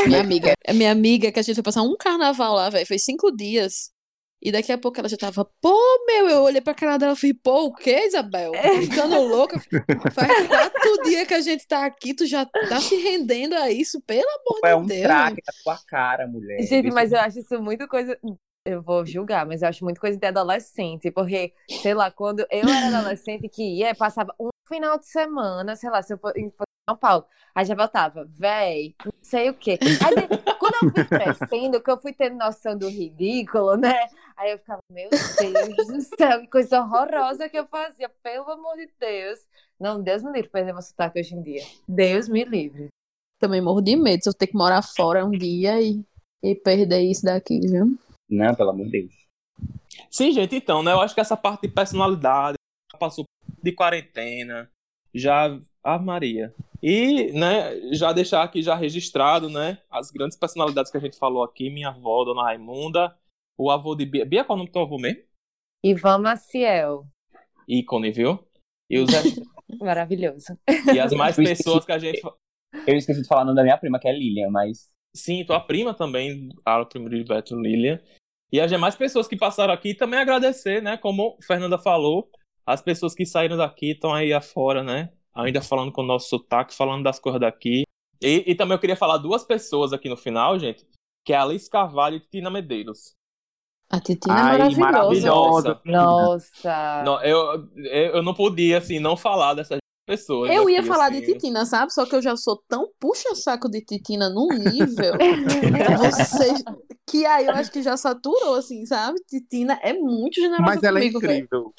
Minha amiga, é minha amiga que a gente foi passar um carnaval lá, velho. Foi cinco dias. E daqui a pouco ela já tava, pô, meu, eu olhei pra cara dela e falei, pô, o que, Isabel? Tá ficando louca? Faz quatro dias que a gente tá aqui, tu já tá se rendendo a isso, pelo amor É de um Deus. traque na tua cara, mulher. Gente, Deixa- mas eu acho isso muito coisa. Eu vou julgar, mas eu acho muito coisa de adolescente, porque, sei lá, quando eu era adolescente que ia, passava um final de semana, sei lá, se eu for em São Paulo, aí já voltava, véi, não sei o quê. Aí, quando eu fui crescendo, que eu fui tendo noção do ridículo, né? Aí eu ficava, meu Deus do céu, que coisa horrorosa que eu fazia, pelo amor de Deus. Não, Deus me livre de perder meu sotaque hoje em dia. Deus me livre. Também morro de medo se eu ter que morar fora um dia e, e perder isso daqui, viu? Não, pelo amor de Deus. Sim, gente, então, né? Eu acho que essa parte de personalidade já passou de quarentena, já. Ah, Maria. E, né, já deixar aqui já registrado, né? As grandes personalidades que a gente falou aqui, minha avó, Dona Raimunda, o avô de Bia. Bia, qual é o nome do teu avô mesmo? Ivan Maciel, Ícone, viu? E, os, maravilhoso. e as mais pessoas que a gente. Eu esqueci de falar o nome da minha prima, que é Lilian, mas. Sim, tua prima também, a prima de Beto Lilian. E as demais pessoas que passaram aqui também agradecer, né? Como a Fernanda falou, as pessoas que saíram daqui estão aí afora, né? Ainda falando com o nosso sotaque, falando das coisas daqui. E, e também eu queria falar duas pessoas aqui no final, gente, que é a Alice Carvalho e Tina Medeiros. A Titina Ai, é maravilhosa. maravilhosa. Nossa. Não, eu, eu, não podia, assim, não falar dessas pessoas. Eu ia falar assim. de Titina, sabe? Só que eu já sou tão puxa-saco de Titina num nível. Vocês... Que aí eu acho que já saturou, assim, sabe? Titina é muito generosa Mas ela é comigo, incrível.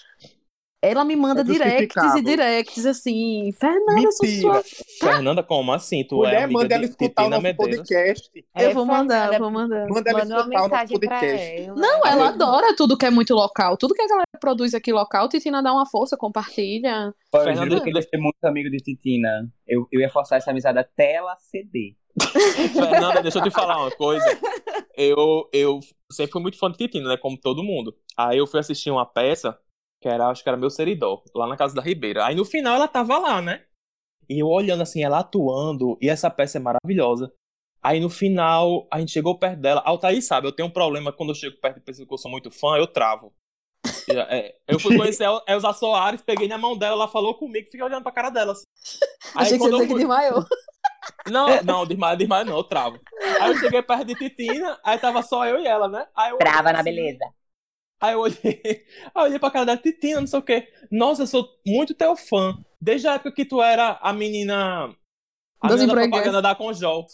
Ela me manda É directs e directs assim. Fernanda, eu sou sua. Fernanda, como assim? Tu é Mulher, amiga manda ela de escutar o nosso Medeiros? podcast. Eu vou mandar, vou mandar. Manda ela escutar o nosso podcast. ela. Não, ela Ela- adora tudo que é muito local. Tudo que a galera produz aqui local, Titina dá uma força, compartilha. Fernanda, eu queria ser muito amigo de Titina. Eu, eu ia forçar essa amizade até ela ceder. Fernanda, deixa eu te falar uma coisa. Eu, eu sempre fui muito fã de Titina, né? Como todo mundo. Aí eu fui assistir uma peça, que era, acho que era meu seridó, lá na casa da Ribeira. Aí no final ela tava lá, né? E eu olhando assim, ela atuando, e essa peça é maravilhosa. Aí no final, a gente chegou perto dela. Altair sabe, eu tenho um problema quando eu chego perto de pessoas que eu sou muito fã, eu travo. Já- é, eu fui conhecer a Elza Soares, peguei na mão dela, ela falou comigo, fiquei olhando pra cara dela. assim. Aí Achei que você eu dizer que fui- desmaiou. não, não, desmaio, desmaio não, eu travo. Aí eu cheguei perto de Titina, aí tava só eu e ela, né? Aí eu Trava na assim, beleza. Aí eu olhei, aí eu olhei pra cara da Titina, não sei o quê. Nossa, eu sou muito teu fã. Desde a época que tu era a menina. A Das menina da propaganda da Conjol.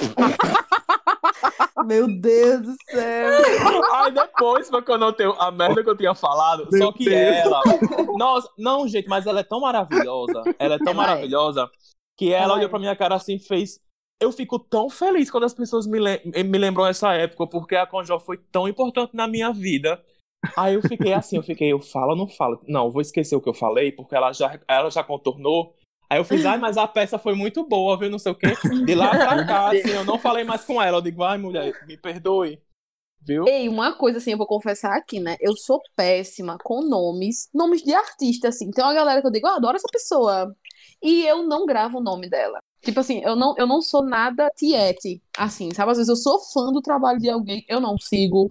Meu Deus do céu. Aí depois foi quando eu tenho a merda que eu tinha falado. Meu só que Deus. ela. Nossa, não, gente, mas ela é tão maravilhosa. Ela é tão Ela é. maravilhosa que ela Ela olhou é. pra minha cara assim e fez. Eu fico tão feliz quando as pessoas me, lem me lembram essa época, porque a Conjol foi tão importante na minha vida. Aí eu fiquei assim, eu fiquei, eu falo ou não falo? Não, vou esquecer o que eu falei, porque ela já, ela já contornou. Aí eu fiz, ai, mas a peça foi muito boa, viu? Não sei o quê. De lá pra cá, assim, eu não falei mais com ela. Eu digo, ai, mulher, me perdoe. Viu? Ei, uma coisa assim, eu vou confessar aqui, né? Eu sou péssima com nomes, nomes de artista, assim. Tem uma galera que eu digo, eu adoro essa pessoa. E eu não gravo o nome dela. Tipo assim, eu não, eu não sou nada tiete, assim, sabe? Às vezes eu sou fã do trabalho de alguém, eu não sigo,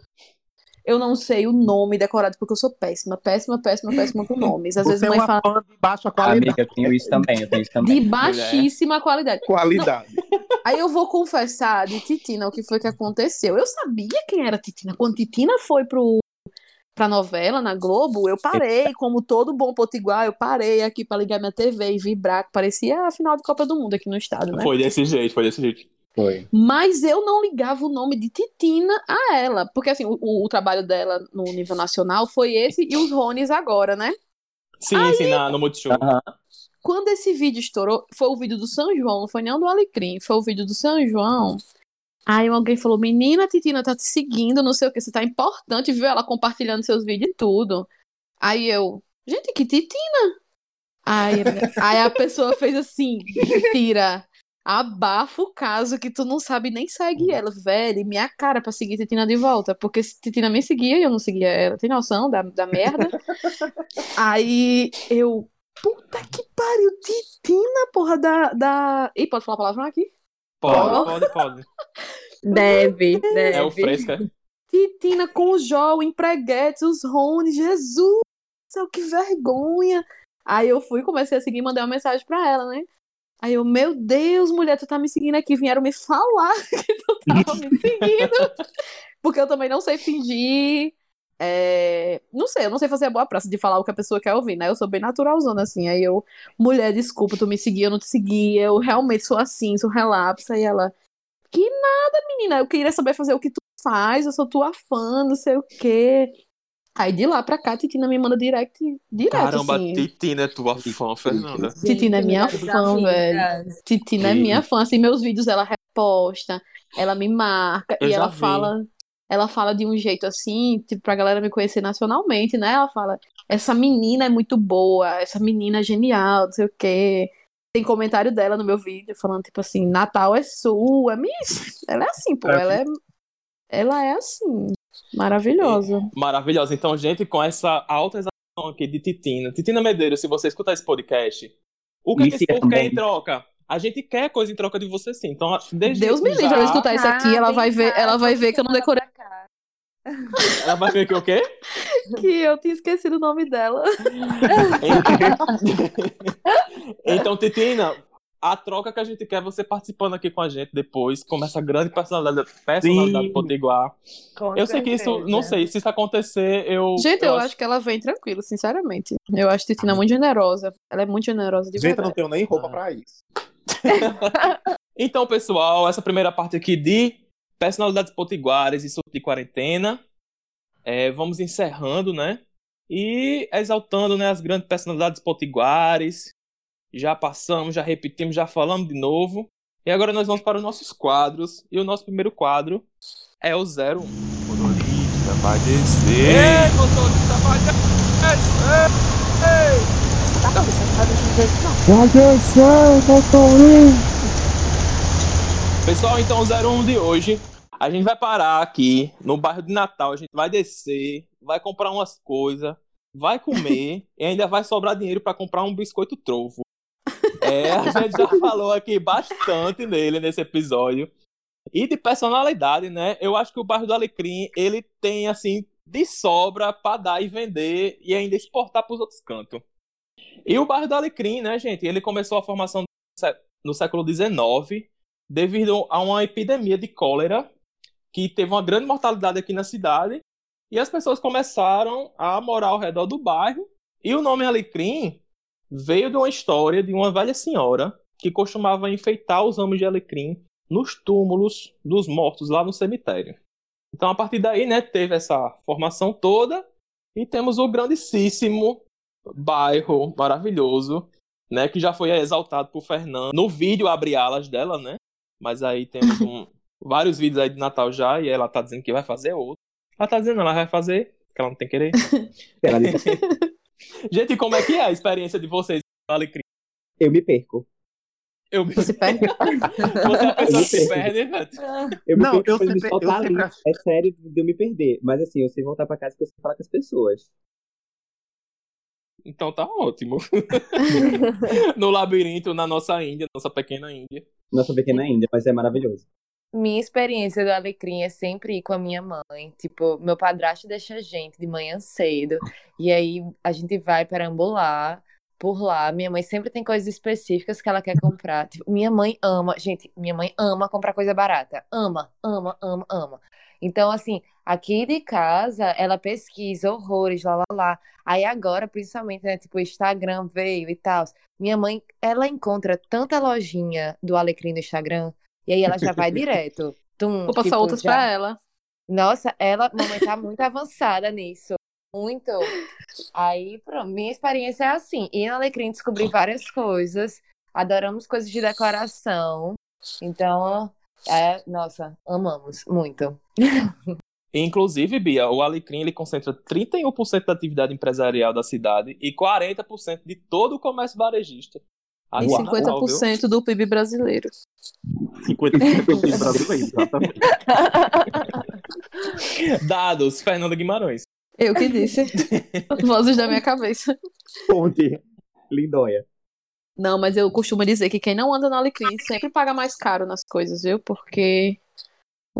eu não sei o nome decorado, porque eu sou péssima, péssima, péssima, péssima com nomes. Às Você vezes é mãe uma fala fã de baixa qualidade. Amiga, eu tenho isso também, eu tenho isso também. de baixíssima qualidade. Qualidade. Aí eu vou confessar de Titina o que foi que aconteceu. Eu sabia quem era Titina. Quando Titina foi pro, pra novela na Globo, eu parei, como todo bom potiguar, eu parei aqui pra ligar minha TV e vibrar, que parecia a final de Copa do Mundo aqui no estado, né? Foi desse jeito, foi desse jeito. Foi. Mas eu não ligava o nome de Titina a ela. Porque, assim, o, o- trabalho dela no nível nacional foi esse e os Rones agora, né? Sim, sim, na, no Multishow. Quando esse vídeo estourou, foi o vídeo do São João, não foi nem o do Alecrim, foi o vídeo do São João. Aí alguém falou, menina, a Titina tá te seguindo, não sei o que, você tá importante, viu ela compartilhando seus vídeos e tudo. Aí eu, gente, que Titina? Aí, aí a pessoa fez assim, tira, abafa o caso que tu não sabe nem segue ela, velho, minha cara pra seguir Titina de volta, porque se Titina me seguia e eu não seguia ela, tem noção da, da merda? Aí eu, puta que pariu, Titina, porra, da, da... Ih, pode falar palavrão aqui? Pode, pode, pode. Deve, deve. É o fresca. Titina com o Jó, o Empreguetes, os Rony, Jesus, céu, que vergonha. Aí eu fui, comecei a seguir e mandei uma mensagem pra ela, né? Aí eu, meu Deus, mulher, tu tá me seguindo aqui. Vieram me falar que tu tava me seguindo. Porque eu também não sei fingir. É, Não sei, eu não sei fazer a boa praça de falar o que a pessoa quer ouvir, né? Eu sou bem naturalzona, assim. Aí eu, mulher, desculpa, tu me seguia, eu não te segui. Eu realmente sou assim, sou relapsa. E ela, que nada, menina. Eu queria saber fazer o que tu faz, eu sou tua fã, não sei o quê. Aí de lá pra cá, a Titina me manda direct, direto, Caramba, assim. Titina é tua fã, Fernanda. Titina é minha fã, velho. Titina é minha fã, assim, meus vídeos ela reposta, ela me marca Eu e ela vi. fala, ela fala de um jeito assim, tipo, pra galera me conhecer nacionalmente, né? Ela fala, essa menina é muito boa, essa menina é genial, não sei o quê. Tem comentário dela no meu vídeo falando, tipo assim, Natal é sua. Me... Ela é assim, pô, ela é, ela é assim, maravilhosa. Maravilhosa. Então, gente, com essa alta exaltação aqui de Titina. Titina Medeiros, se você escutar esse podcast, o que, é que esse povo quer em troca? A gente quer coisa em troca de você, sim. Então, desde Deus me livre, já, ela escutar isso aqui, ela vai ver, ela vai ver que eu não decorei, Ela vai ver que o quê? que eu tinha esquecido o nome dela. então, Titina, a troca que a gente quer é você participando aqui com a gente depois, como essa grande personalidade, personalidade Sim. potiguar. Com Eu sei que isso, certeza. não sei, se isso acontecer, eu. Gente, eu, acho que ela vem tranquilo, sinceramente. Eu acho Titina muito generosa. Ela é muito generosa de Gente, eu não verdade. tenho nem roupa pra isso. Então, pessoal, essa primeira parte aqui de personalidades potiguares e surto de quarentena. É, vamos encerrando, né? E exaltando né, as grandes personalidades potiguares. Já passamos, já repetimos, já falamos de novo. E agora nós vamos para os nossos quadros. E o nosso primeiro quadro é o 01. Motorista vai descer. Ei, motorista vai descer. Pessoal, então o 01 de hoje, a gente vai parar aqui no bairro de Natal, a gente vai descer, vai comprar umas coisas, vai comer e ainda vai sobrar dinheiro para comprar um biscoito trovo. É, a gente já falou aqui bastante nele nesse episódio. E de personalidade, né? Eu acho que o bairro do Alecrim, ele tem assim de sobra para dar e vender e ainda exportar para os outros cantos. E o bairro do Alecrim, né, gente? Ele começou a formação no século XIX devido a uma epidemia de cólera que teve uma grande mortalidade aqui na cidade e as pessoas começaram a morar ao redor do bairro e o nome alecrim veio de uma história de uma velha senhora que costumava enfeitar os ramos de alecrim nos túmulos dos mortos lá no cemitério. Então a partir daí, né, teve essa formação toda e temos o grandíssimo bairro maravilhoso, né, que já foi exaltado por Fernando no vídeo abre alas dela, né? Mas aí temos um, vários vídeos aí de Natal já, e ela tá dizendo que vai fazer outro. Ela tá dizendo, ela vai fazer, que ela não tem querer. Ela disse, Gente, como é que é a experiência de vocês no Alecrim? eu me perco. Eu, você Você perde. é a pessoa que se perde, né? Eu me Não, perco eu me sempre- soltar eu sempre ali. É sério de eu me perder. Mas assim, eu sei voltar pra casa porque eu sei falar com as pessoas. Então tá ótimo. no labirinto, na nossa Índia, nossa pequena Índia. Nossa pequena Índia, mas é maravilhoso. Minha experiência do Alecrim é sempre ir com a minha mãe. Tipo, meu padrasto deixa a gente de manhã cedo. E aí a gente vai perambular por lá. Minha mãe sempre tem coisas específicas que ela quer comprar. Tipo, minha mãe ama, gente, minha mãe ama comprar coisa barata. Ama, ama, ama, ama. Então, assim, aqui de casa, ela pesquisa horrores, lá, lá, lá. Aí agora, principalmente, né, tipo, o Instagram veio e tal. Minha mãe, ela encontra tanta lojinha do Alecrim no Instagram, e aí ela já vai direto. Tum, Vou passar tipo, outras já... pra ela. Nossa, ela, mamãe tá muito avançada nisso. Muito. Aí, pronto, minha experiência é assim: ir no Alecrim descobrir várias coisas. Adoramos coisas de decoração. Então, é, nossa, amamos muito. Inclusive, Bia, o Alecrim ele concentra 31% da atividade empresarial da cidade e 40% de todo o comércio varejista. E Uau, 50% do PIB brasileiro. 50% do PIB brasileiro, exatamente. Dados, Fernanda Guimarães. Eu que disse. Vozes da minha cabeça. Fonte. Lindóia. Não, mas eu costumo dizer que quem não anda no Alecrim sempre paga mais caro nas coisas, viu? Porque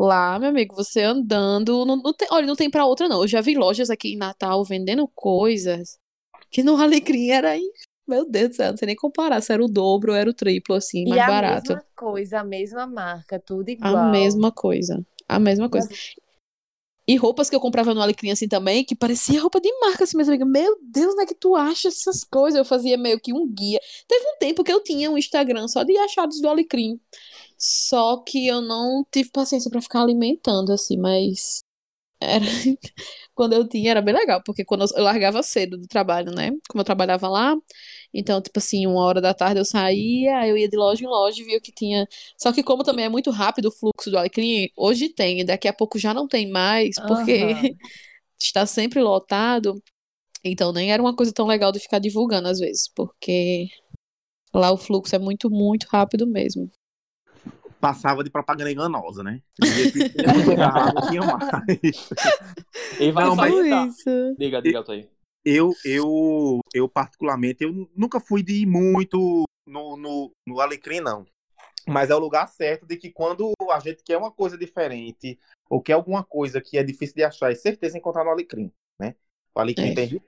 lá, meu amigo, você andando. Não, não tem, olha, não tem pra outra, não. Eu já vi lojas aqui em Natal vendendo coisas que no Alecrim era. Meu Deus do céu, não sei nem comparar se era o dobro ou era o triplo, assim, E mais a barato. mesma coisa, a mesma marca, tudo igual. A mesma coisa. A mesma coisa. E roupas que eu comprava no Alecrim assim também, que parecia roupa de marca assim mesmo. Amiga. Meu Deus, onde é que tu acha essas coisas? Eu fazia meio que um guia. Teve um tempo que eu tinha um Instagram só de achados do Alecrim. Só que eu não tive paciência pra ficar alimentando assim, mas era quando eu tinha era bem legal, porque quando eu eu largava cedo do trabalho, né? Como eu trabalhava lá, então tipo assim, uma hora da tarde eu saía, aí eu ia de loja em loja e via o que tinha só que como também é muito rápido o fluxo do Alecrim, hoje tem, e daqui a pouco já não tem mais, porque Aham. está sempre lotado. Então nem era uma coisa tão legal de ficar divulgando às vezes, porque lá o fluxo é muito, muito rápido mesmo. Passava de propaganda enganosa, né? Tinha chegado, não tinha mais. E vai Não, mas- isso. Diga, diga, Altair. Eu, eu, eu particularmente, eu nunca fui de ir muito no, no, no Alecrim, não. Mas é o lugar certo de que quando a gente quer uma coisa diferente, ou quer alguma coisa que é difícil de achar, é certeza encontrar no Alecrim, né? O Alecrim É. tem.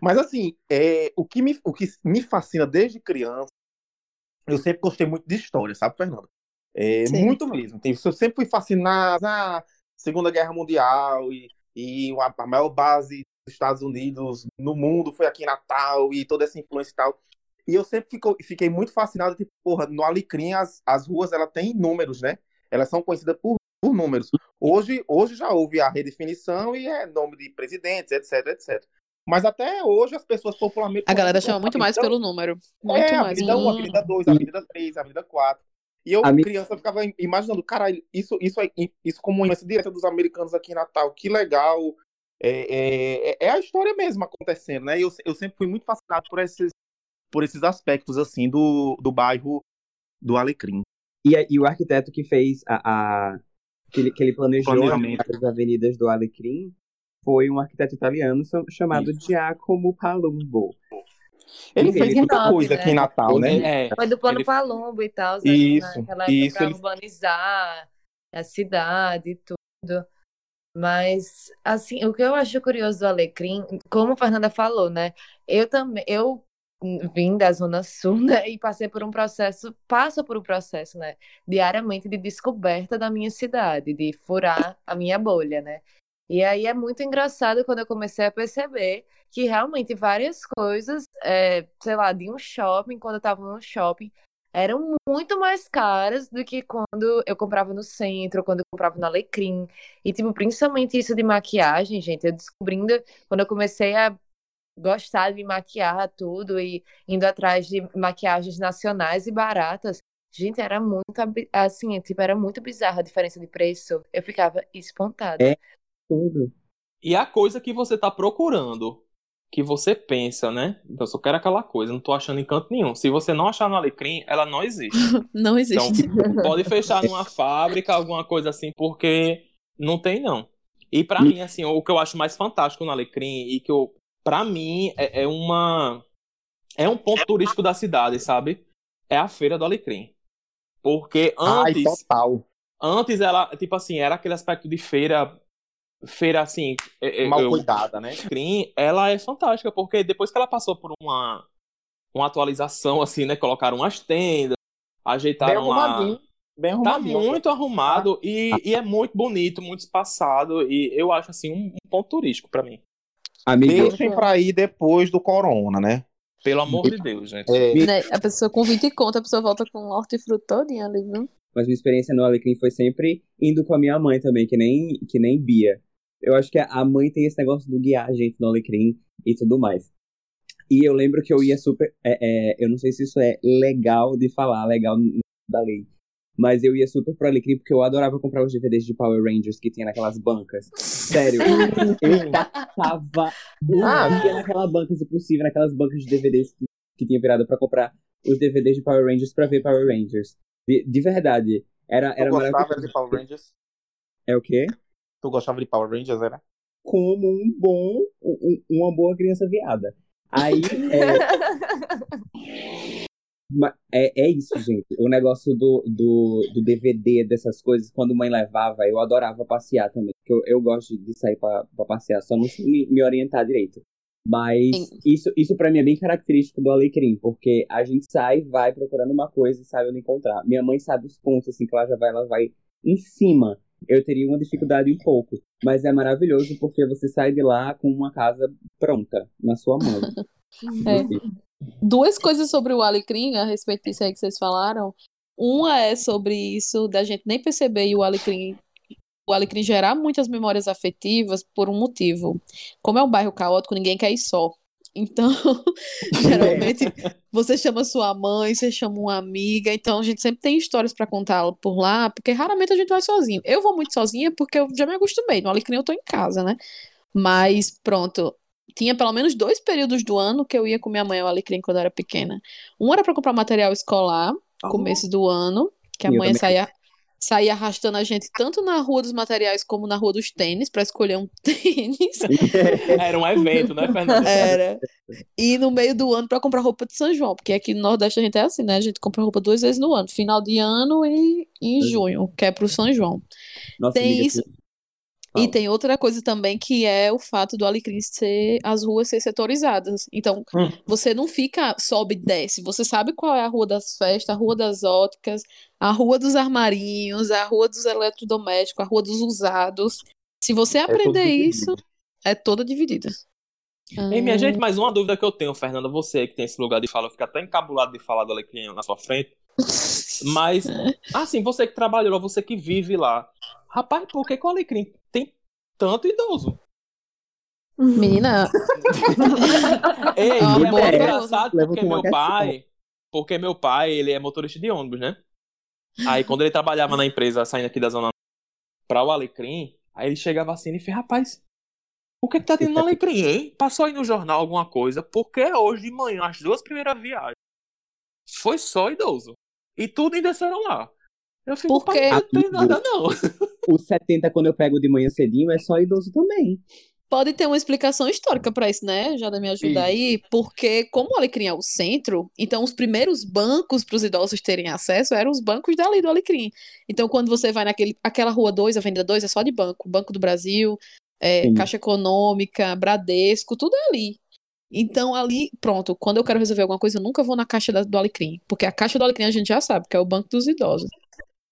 Mas assim, é, o, que me, o que me fascina desde criança, eu sempre gostei muito de história, sabe, Fernando? É, muito mesmo. Tem- Eu sempre fui fascinado na Segunda Guerra Mundial e, e a, maior base dos Estados Unidos no mundo foi aqui em Natal e toda essa influência e tal. E eu sempre fico, fiquei muito fascinado, tipo, porra, no Alecrim as, as ruas ela tem números, né? Elas são conhecidas por, por números. Hoje, hoje já houve a redefinição e é nome de presidentes, etc, etc. Mas até hoje as pessoas popularmente. A galera chama muito mais pelo número. Muito é, mais. Avenida 1, Hum. Avenida 2, Avenida 3, Avenida 4. E eu, criança, ficava imaginando, caralho, isso, isso, é- isso como influência direta dos americanos aqui em Natal, que legal. É, é, é a história mesmo acontecendo, né? Eu, eu sempre fui muito fascinado por esses, por esses aspectos, assim, do, do bairro do Alecrim. E, e o arquiteto que fez a. a- que, ele, que ele planejou as avenidas do Alecrim foi um arquiteto italiano chamado Giacomo Palumbo. Ele Ele fez muita top, coisa né? aqui em Natal, né? É, Foi do plano Ele- Palumbo e tal, né? Isso, época isso, pra ele- urbanizar a cidade e tudo. Mas, assim, o que eu acho curioso do Alecrim, como a Fernanda falou, né? Eu também, eu vim da Zona Sul, né? E passei por um processo, passo por um processo, né? Diariamente de descoberta da minha cidade, de furar a minha bolha, né? E aí é muito engraçado quando eu comecei a perceber que realmente várias coisas, é, sei lá, de um shopping, quando eu tava no shopping, eram muito mais caras do que quando eu comprava no centro, quando eu comprava no Alecrim. E, tipo, principalmente isso de maquiagem, gente, eu descobrindo, quando eu comecei a gostar de maquiar tudo e indo atrás de maquiagens nacionais e baratas, gente, era muito, assim, tipo, era muito bizarra a diferença de preço. Eu ficava espantada. É. Tudo. E a coisa que você tá procurando, que você pensa, né? Eu só quero aquela coisa, não tô achando em canto nenhum. Se você não achar no Alecrim, ela não existe. Não Então, existe. pode fechar numa fábrica, alguma coisa assim, porque não tem não. E pra mim, assim, o que eu acho mais fantástico no Alecrim e que eu pra mim, é, é uma. É um ponto turístico da cidade, sabe? É a Feira do Alecrim. Porque Ai, antes. total. Antes ela, tipo assim, era aquele aspecto de feira. Feira assim. é- é- Mal eu- cuidada, né? Alecrim, ela é fantástica, porque depois que ela passou por uma, uma atualização, assim, né? Colocaram umas tendas, Bem ajeitaram lá. arrumadinho. Bem Tá arrumadinho. muito arrumado e, e é muito bonito, muito espaçado. E eu acho, assim, um, um ponto turístico pra mim. Deixem pra ir depois do corona, né? Pelo amor de Deus, gente. É, Né, A pessoa com 20 conto, a pessoa volta com hortifruti todinha ali, viu? mas minha experiência no Alecrim foi sempre indo com a minha mãe também, que nem, que nem Bia. Eu acho que a mãe tem esse negócio do guiar a gente no Alecrim e tudo mais. E eu lembro que eu ia super. é, é, eu não sei se isso é legal de falar, legal da lei. Mas eu ia super pro Alecrim porque eu adorava comprar os DVDs de Power Rangers que tinha naquelas bancas. Sério, eu passava Ah. dia naquela banca, se possível, naquelas bancas de DVDs que, que tinha virado pra comprar os DVDs de Power Rangers pra ver Power Rangers. De, de verdade. Era, era gostava maravilhoso. de Power Rangers? É o quê? Tu gostava de Power Rangers, era? Como um bom, um- uma boa criança viada. Aí, é, é, é isso, gente. O negócio do, do, do DVD, dessas coisas, quando mãe levava, eu adorava passear também. Porque eu, eu gosto de sair pra, pra passear, só não sei me, me orientar direito. Mas Sim. isso, isso pra mim é bem característico do Alecrim, porque a gente sai, vai procurando uma coisa e sabe onde encontrar. Minha mãe sabe os pontos, assim, que ela já vai, ela vai em cima. Eu teria uma dificuldade um pouco, mas é maravilhoso porque você sai de lá com uma casa pronta na sua mão. É. Duas coisas sobre o Alecrim, a respeito disso aí que vocês falaram. Uma é sobre isso da gente nem perceber e o Alecrim, o Alecrim gerar muitas memórias afetivas por um motivo. Como é um bairro caótico, ninguém quer ir só. Então, geralmente, você chama sua mãe, você chama uma amiga, então a gente sempre tem histórias pra contar por lá, porque raramente a gente vai sozinho. Eu vou muito sozinha porque eu já me acostumei. No Alecrim eu tô em casa, né? Mas pronto, tinha pelo menos dois períodos do ano que eu ia com minha mãe ao Alecrim quando eu era pequena. Um era pra comprar material escolar, começo do ano, que a mãe saía, saía arrastando a gente tanto na rua dos materiais como na rua dos tênis pra escolher um tênis. Era um evento, né, Fernanda? Era. E no meio do ano pra comprar roupa de São João, porque aqui no Nordeste a gente é assim, né? A gente compra roupa duas vezes no ano, final de ano e em junho, que é pro São João. Nossa, Tem isso. E tem outra coisa também que é o fato do Alecrim ser as ruas ser setorizadas. Então, Hum. você não fica sobe e desce, você sabe qual é a rua das festas, a rua das óticas, a rua dos armarinhos, a rua dos eletrodomésticos, a rua dos usados. Se você tudo aprender dividido. isso, é toda dividida. Ei, minha Ah, gente, mais uma dúvida que eu tenho, Fernanda, você que tem esse lugar de fala, eu fico até encabulado de falar do Alecrim na sua frente. Mas, assim, você que trabalhou lá, você que vive lá. Rapaz, por que, que o Alecrim tem tanto idoso? Menina, Ei, é engraçado porque meu pai. Porque meu pai, ele é motorista de ônibus, né? Aí quando ele trabalhava na empresa, saindo aqui da zona pra o Alecrim, aí ele chegava assim e fez, rapaz, o que que tá tendo no Alecrim, hein? Passou aí no jornal alguma coisa, porque hoje de manhã, as duas primeiras viagens, foi só idoso. E tudo ainda desceram lá. Eu fico, Porque- não tem nada não. Os 70, quando eu pego de manhã cedinho, é só idoso também. Pode ter uma explicação histórica para isso, né? Já me ajuda aí, porque como o Alecrim é o centro, então os primeiros bancos para os idosos terem acesso eram os bancos dali do Alecrim. Então quando você vai naquele aquela rua 2, Avenida 2, é só de banco, Banco do Brasil, é. Caixa Econômica, Bradesco, tudo é ali. Então ali, pronto, quando eu quero resolver alguma coisa, eu nunca vou na caixa da- do Alecrim, porque a caixa do Alecrim a gente já sabe, que é o banco dos idosos.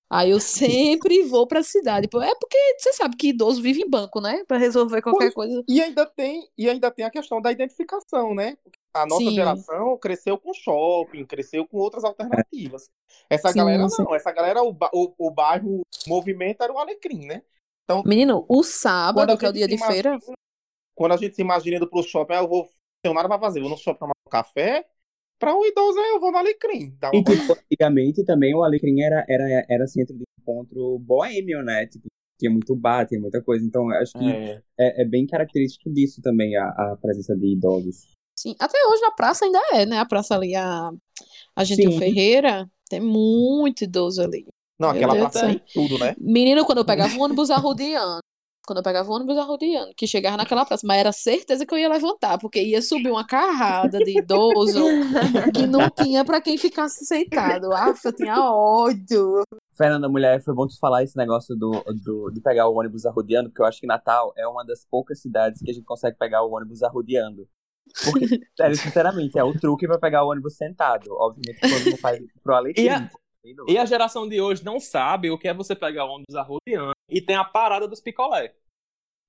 Aí eu sempre vou pra cidade. Pô, É porque você sabe que idoso vive em banco, né? Pra resolver qualquer coisa. E ainda tem, e ainda tem a questão da identificação, né? A nossa Sim. geração cresceu com shopping, cresceu com outras alternativas. Essa Sim, galera sim. não, essa galera, o, o, o bairro o movimento era o Alecrim, né? Menino, o sábado, a que é o dia de feira, imagina- Quando a gente se imagina indo pro shopping, ah, eu vou, tenho nada pra fazer, vou no shopping tomar um café. Pra um idoso, eu vou no Alecrim. Dá E tipo, antigamente também o Alecrim era, era, era centro de encontro boêmio, né? Tipo, tinha muito bar, tinha muita coisa. Então, acho que É. é, é bem característico disso também, a, a presença de idosos. sim, até hoje na praça ainda é, né? A praça ali, a, a Gentil Sim. Ferreira, tem muito idoso ali. Não, Meu aquela Deus praça tem tudo, né? Menino, quando eu pegava um ônibus arrudeando, quando eu pegava o ônibus arrodeando, que chegava naquela praça, mas era certeza que eu ia levantar, porque ia subir uma carrada de idoso que não tinha pra quem ficasse sentado. Aff, eu tinha ódio. Fernanda, mulher, foi bom tu falar esse negócio do, do, de pegar o ônibus arrodeando, porque eu acho que Natal é uma das poucas cidades que a gente consegue pegar o ônibus arrodeando. Porque, sério, sinceramente, é o truque pra pegar o ônibus sentado. Obviamente, quando não faz pro Alecrim. E a- E a geração de hoje não sabe o que é você pegar o ônibus arrodeando e tem a parada dos picolé.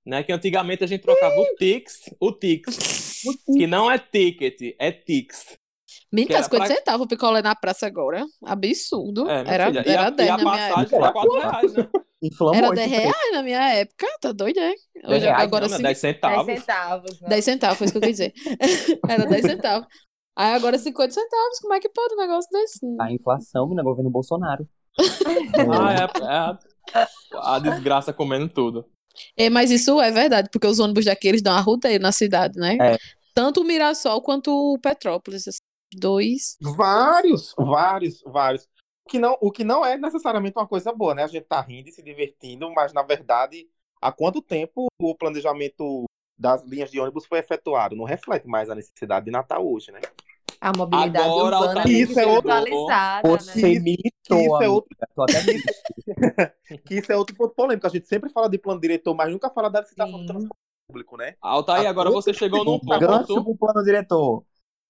Né? Que antigamente a gente trocava o Tix, o Tix. Que não é ticket, é Tix. Menina, era 50 pra- centavos o picolé na praça agora. Absurdo. É, minha era filha. E era a, 10 e a na minha passagem época. era 4 reais, né? Inflamou Era esse 10 preço. reais na minha época. Tá doido, é? 10 Hoje, reais, agora Não, sim. 10 10 centavos. centavos, né? 10 centavos, foi isso que eu quis dizer. Era 10 centavos. Aí agora 50 centavos. Como é que pode um negócio desse? A inflação, menina, governo Bolsonaro. Ah, é, é a, a desgraça comendo tudo. É, mas isso é verdade, porque os ônibus daqui eles dão a rodeio na cidade, né? É. Tanto o Mirassol quanto o Petrópolis. assim, Dois. Vários, vários, vários. O que, não, o que não é necessariamente uma coisa boa, né? A gente tá rindo e se divertindo, mas na verdade, há quanto tempo o planejamento das linhas de ônibus foi efetuado? Não reflete mais a necessidade de Natal hoje, né? A mobilidade Agora, urbana que isso é outro- atualizada, né? Isso- é outro-. Que isso é outro ponto polêmico. A gente sempre fala de plano diretor, mas nunca fala da licitação Sim. do transporte público, né? Altair, agora você chegou num Gancho ponto. pro plano diretor.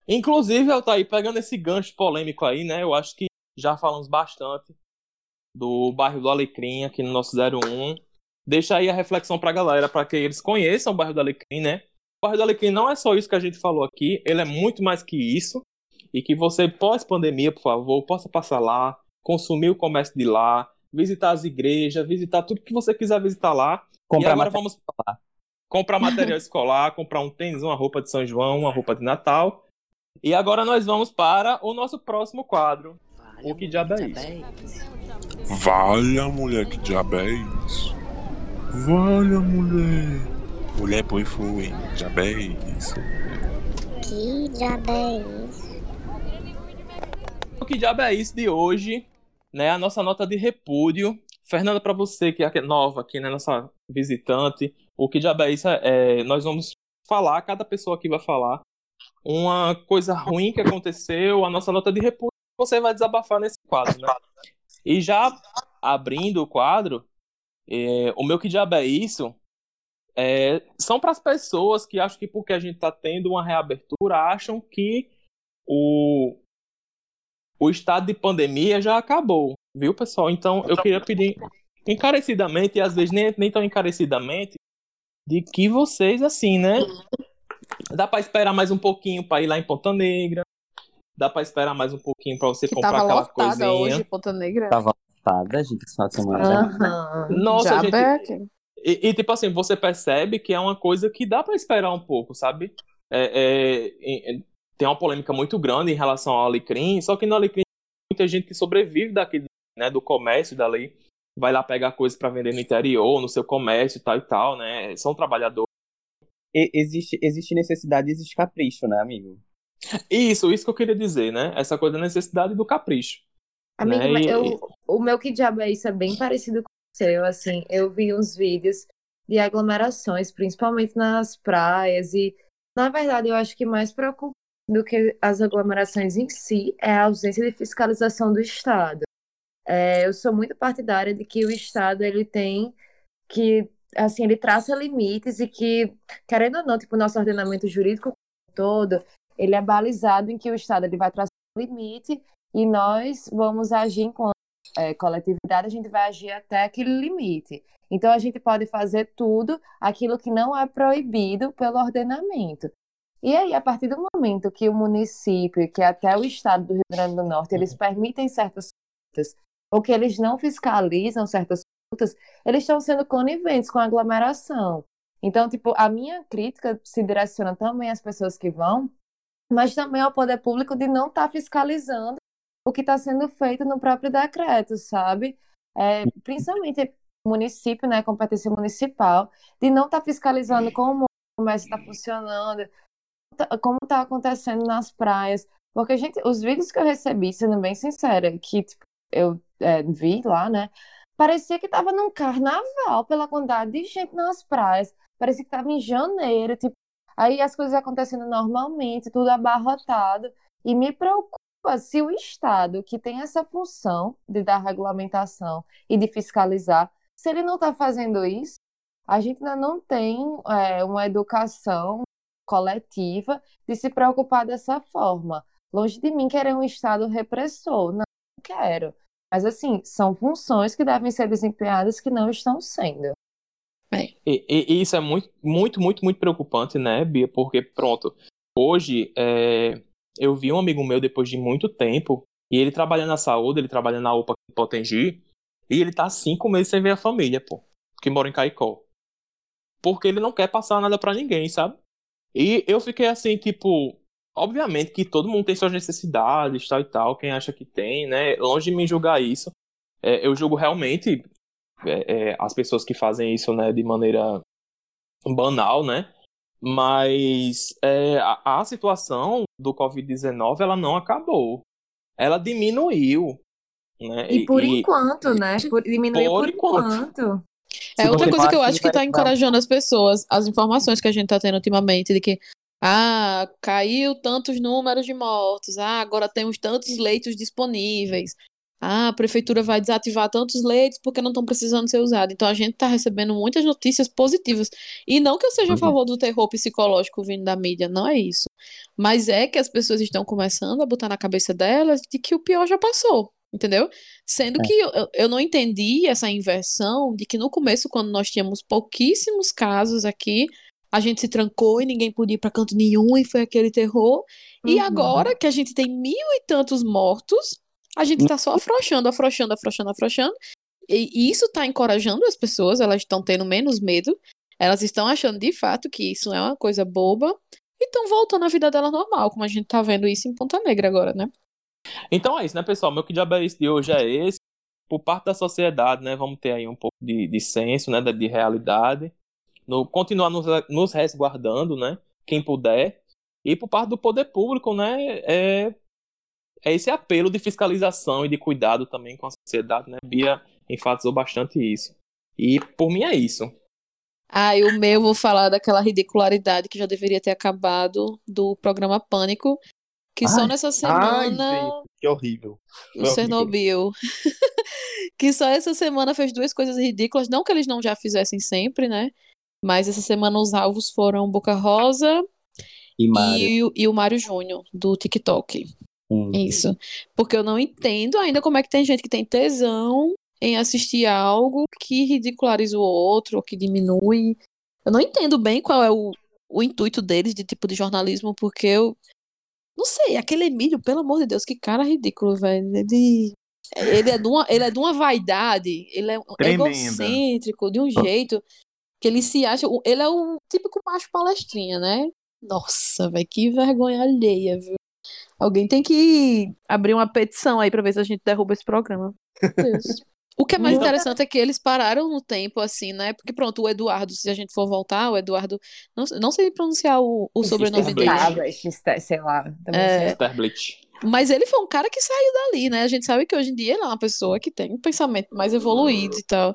Inclusive, Altair, pegando esse gancho polêmico aí, né? Eu acho que já falamos bastante do bairro do Alecrim aqui no nosso 01. Deixa aí a reflexão pra galera, para que eles conheçam o bairro do Alecrim, né? O bairro do Alecrim não é só isso que a gente falou aqui, ele é muito mais que isso. E que você, pós-pandemia, por favor, possa passar lá, consumir o comércio de lá, visitar as igrejas, visitar tudo que você quiser visitar lá. e Comprar agora material vamos escolar. comprar material escolar, comprar um tênis, uma roupa de São João, uma roupa de Natal. E agora nós vamos para o nosso próximo quadro. O que diabo é isso? Valha, mulher, que diabo é isso? Valha, mulher. Mulher, põe fogo, hein? Diabo é isso. Que diabo é isso? O que diabo é isso de hoje? Né, a nossa nota de repúdio. Fernanda, para você que é nova aqui, né, nossa visitante, o que diabo é isso? É, nós vamos falar, cada pessoa aqui vai falar uma coisa ruim que aconteceu, a nossa nota de repúdio, você vai desabafar nesse quadro, né? E já abrindo o quadro, é, o meu que diabo é isso? É, são para as pessoas que acham que porque a gente está tendo uma reabertura, acham que o, o estado de pandemia já acabou, viu, pessoal? Então eu queria pedir encarecidamente, e às vezes nem, nem tão encarecidamente, de que vocês, assim, né? Dá para esperar mais um pouquinho para ir lá em Ponta Negra, dá para esperar mais um pouquinho para você Que comprar tava aquela lotada coisinha. hoje, Ponta Negra. Tava lotada, gente, esse final de semana. Aham. Nossa, Já gente. E, e, tipo assim, você percebe que é uma coisa que dá pra esperar um pouco, sabe? É, é, é, tem uma polêmica muito grande em relação ao Alecrim, só que no Alecrim tem muita gente que sobrevive daqui, né, do comércio dali, vai lá pegar coisas pra vender no interior, no seu comércio e tal e tal, né? São trabalhadores. E- existe, existe necessidade existe capricho, né, amigo? Isso, isso que eu queria dizer, né? Essa coisa da necessidade e do capricho. Amigo, né? E- eu, o meu que diabo é isso é bem parecido com seu, assim, eu vi uns vídeos de aglomerações, principalmente nas praias, e na verdade eu acho que mais preocupante do que as aglomerações em si é a ausência de fiscalização do Estado. É, eu sou muito partidária de que o Estado ele tem que, assim, ele traça limites e que, querendo ou não, tipo, o nosso ordenamento jurídico todo, ele é balizado em que o Estado ele vai traçar um limite e nós vamos agir enquanto é, coletividade, a gente vai agir até aquele limite. Então, a gente pode fazer tudo aquilo que não é proibido pelo ordenamento. E aí, a partir do momento que o município, que até o estado do Rio Grande do Norte, eles permitem certas condutas, ou que eles não fiscalizam certas condutas, eles estão sendo coniventes com a aglomeração. Então, tipo, a minha crítica se direciona também às pessoas que vão, mas também ao poder público de não estar fiscalizando o que está sendo feito no próprio decreto, sabe? É, principalmente município, né, competência municipal, de não estar fiscalizando como o comércio está funcionando, tá- como está acontecendo nas praias, porque gente, os vídeos que eu recebi, sendo bem sincera, que tipo, eu é, vi lá, né, parecia que estava num carnaval pela quantidade de gente nas praias. Parecia que estava em janeiro, tipo, aí as coisas acontecendo normalmente, tudo abarrotado. E me preocupa se o Estado, que tem essa função de dar regulamentação e de fiscalizar, se ele não está fazendo isso, a gente ainda não tem é, uma educação coletiva de se preocupar dessa forma. Longe de mim querer um Estado repressor, não quero. Mas, assim, são funções que devem ser desempenhadas que não estão sendo. E, e- e isso é muito, muito, muito, muito preocupante, né, Bia? Porque, pronto, hoje é, eu vi um amigo meu depois de muito tempo, e ele trabalha na saúde, ele trabalha na UPA em Potengi, e ele tá cinco meses sem ver a família, pô, que mora em Caicó. Porque ele não quer passar nada pra ninguém, sabe? E eu fiquei assim, tipo, obviamente que todo mundo tem suas necessidades, tal e tal, quem acha que tem, né? Longe de me julgar isso. É, eu julgo realmente é, é, as pessoas que fazem isso, né, de maneira banal, né? Mas é, a, a situação do Covid-19 ela não acabou. Ela diminuiu. Né? E por enquanto, né? Por, diminuiu Por por, enquanto. enquanto. É Se outra coisa que eu acho que tá dar- encorajando as pessoas, as informações que a gente tá tendo ultimamente, de que, ah, caiu tantos números de mortos, ah, agora temos tantos leitos disponíveis, ah, a prefeitura vai desativar tantos leitos porque não estão precisando ser usados. Então a gente tá recebendo muitas notícias positivas. E não que eu seja a Uhum. favor do terror psicológico vindo da mídia, não é isso. Mas é que as pessoas estão começando a botar na cabeça delas de que o pior já passou. Entendeu? Sendo É. que eu, eu- não entendi essa inversão de que no começo, quando nós tínhamos pouquíssimos casos aqui, a gente se trancou e ninguém podia ir pra canto nenhum e foi aquele terror. E Uhum. agora que a gente tem mil e tantos mortos, a gente tá só afrouxando, afrouxando, afrouxando, afrouxando. E isso tá encorajando as pessoas, elas estão tendo menos medo, elas estão achando de fato que isso é uma coisa boba e estão voltando à vida delas normal, como a gente tá vendo isso em Ponta Negra agora, né? Então é isso, né, pessoal? Meu que diabo é isso de hoje é esse. Por parte da sociedade, né, vamos ter aí um pouco de, de senso, né, de, de realidade. No, continuar nos, nos resguardando, né, quem puder. E por parte do poder público, né, é, é esse apelo de fiscalização e de cuidado também com a sociedade, né? Bia enfatizou bastante isso. E por mim é isso. Ah, e o meu, eu vou falar daquela ridicularidade que já deveria ter acabado do programa Pânico, que só Ai, nessa Ai, semana gente, que horrível. o Chernobyl, que só essa semana fez duas coisas ridículas, não que eles não já fizessem sempre, né? Mas essa semana os alvos foram Boca Rosa E Mário. e, o- e o Mário Júnior, do TikTok. Hum. Isso. Porque eu não entendo ainda como é que tem gente que tem tesão em assistir algo que ridiculariza o outro, ou que diminui. Eu não entendo bem qual é o, o intuito deles de tipo de jornalismo, porque eu. Não sei, aquele Emílio, pelo amor de Deus, que cara ridículo, velho. Ele, ele, é de uma, ele é de uma vaidade, ele é Tremenda. egocêntrico, de um jeito que ele se acha. Ele é o típico macho palestrinha, né? Nossa, velho, que vergonha alheia, viu? Alguém tem que abrir uma petição aí pra ver se a gente derruba esse programa. Meu Deus. O que é mais Muito. interessante é que eles pararam no tempo, assim, né? Porque, pronto, o Eduardo, se a gente for voltar, o Eduardo. Não, não sei pronunciar o, o sobrenome dele. Sei lá. Também É. Mas ele foi um cara que saiu dali, né? A gente sabe que hoje em dia ele é uma pessoa que tem um pensamento mais evoluído e tal.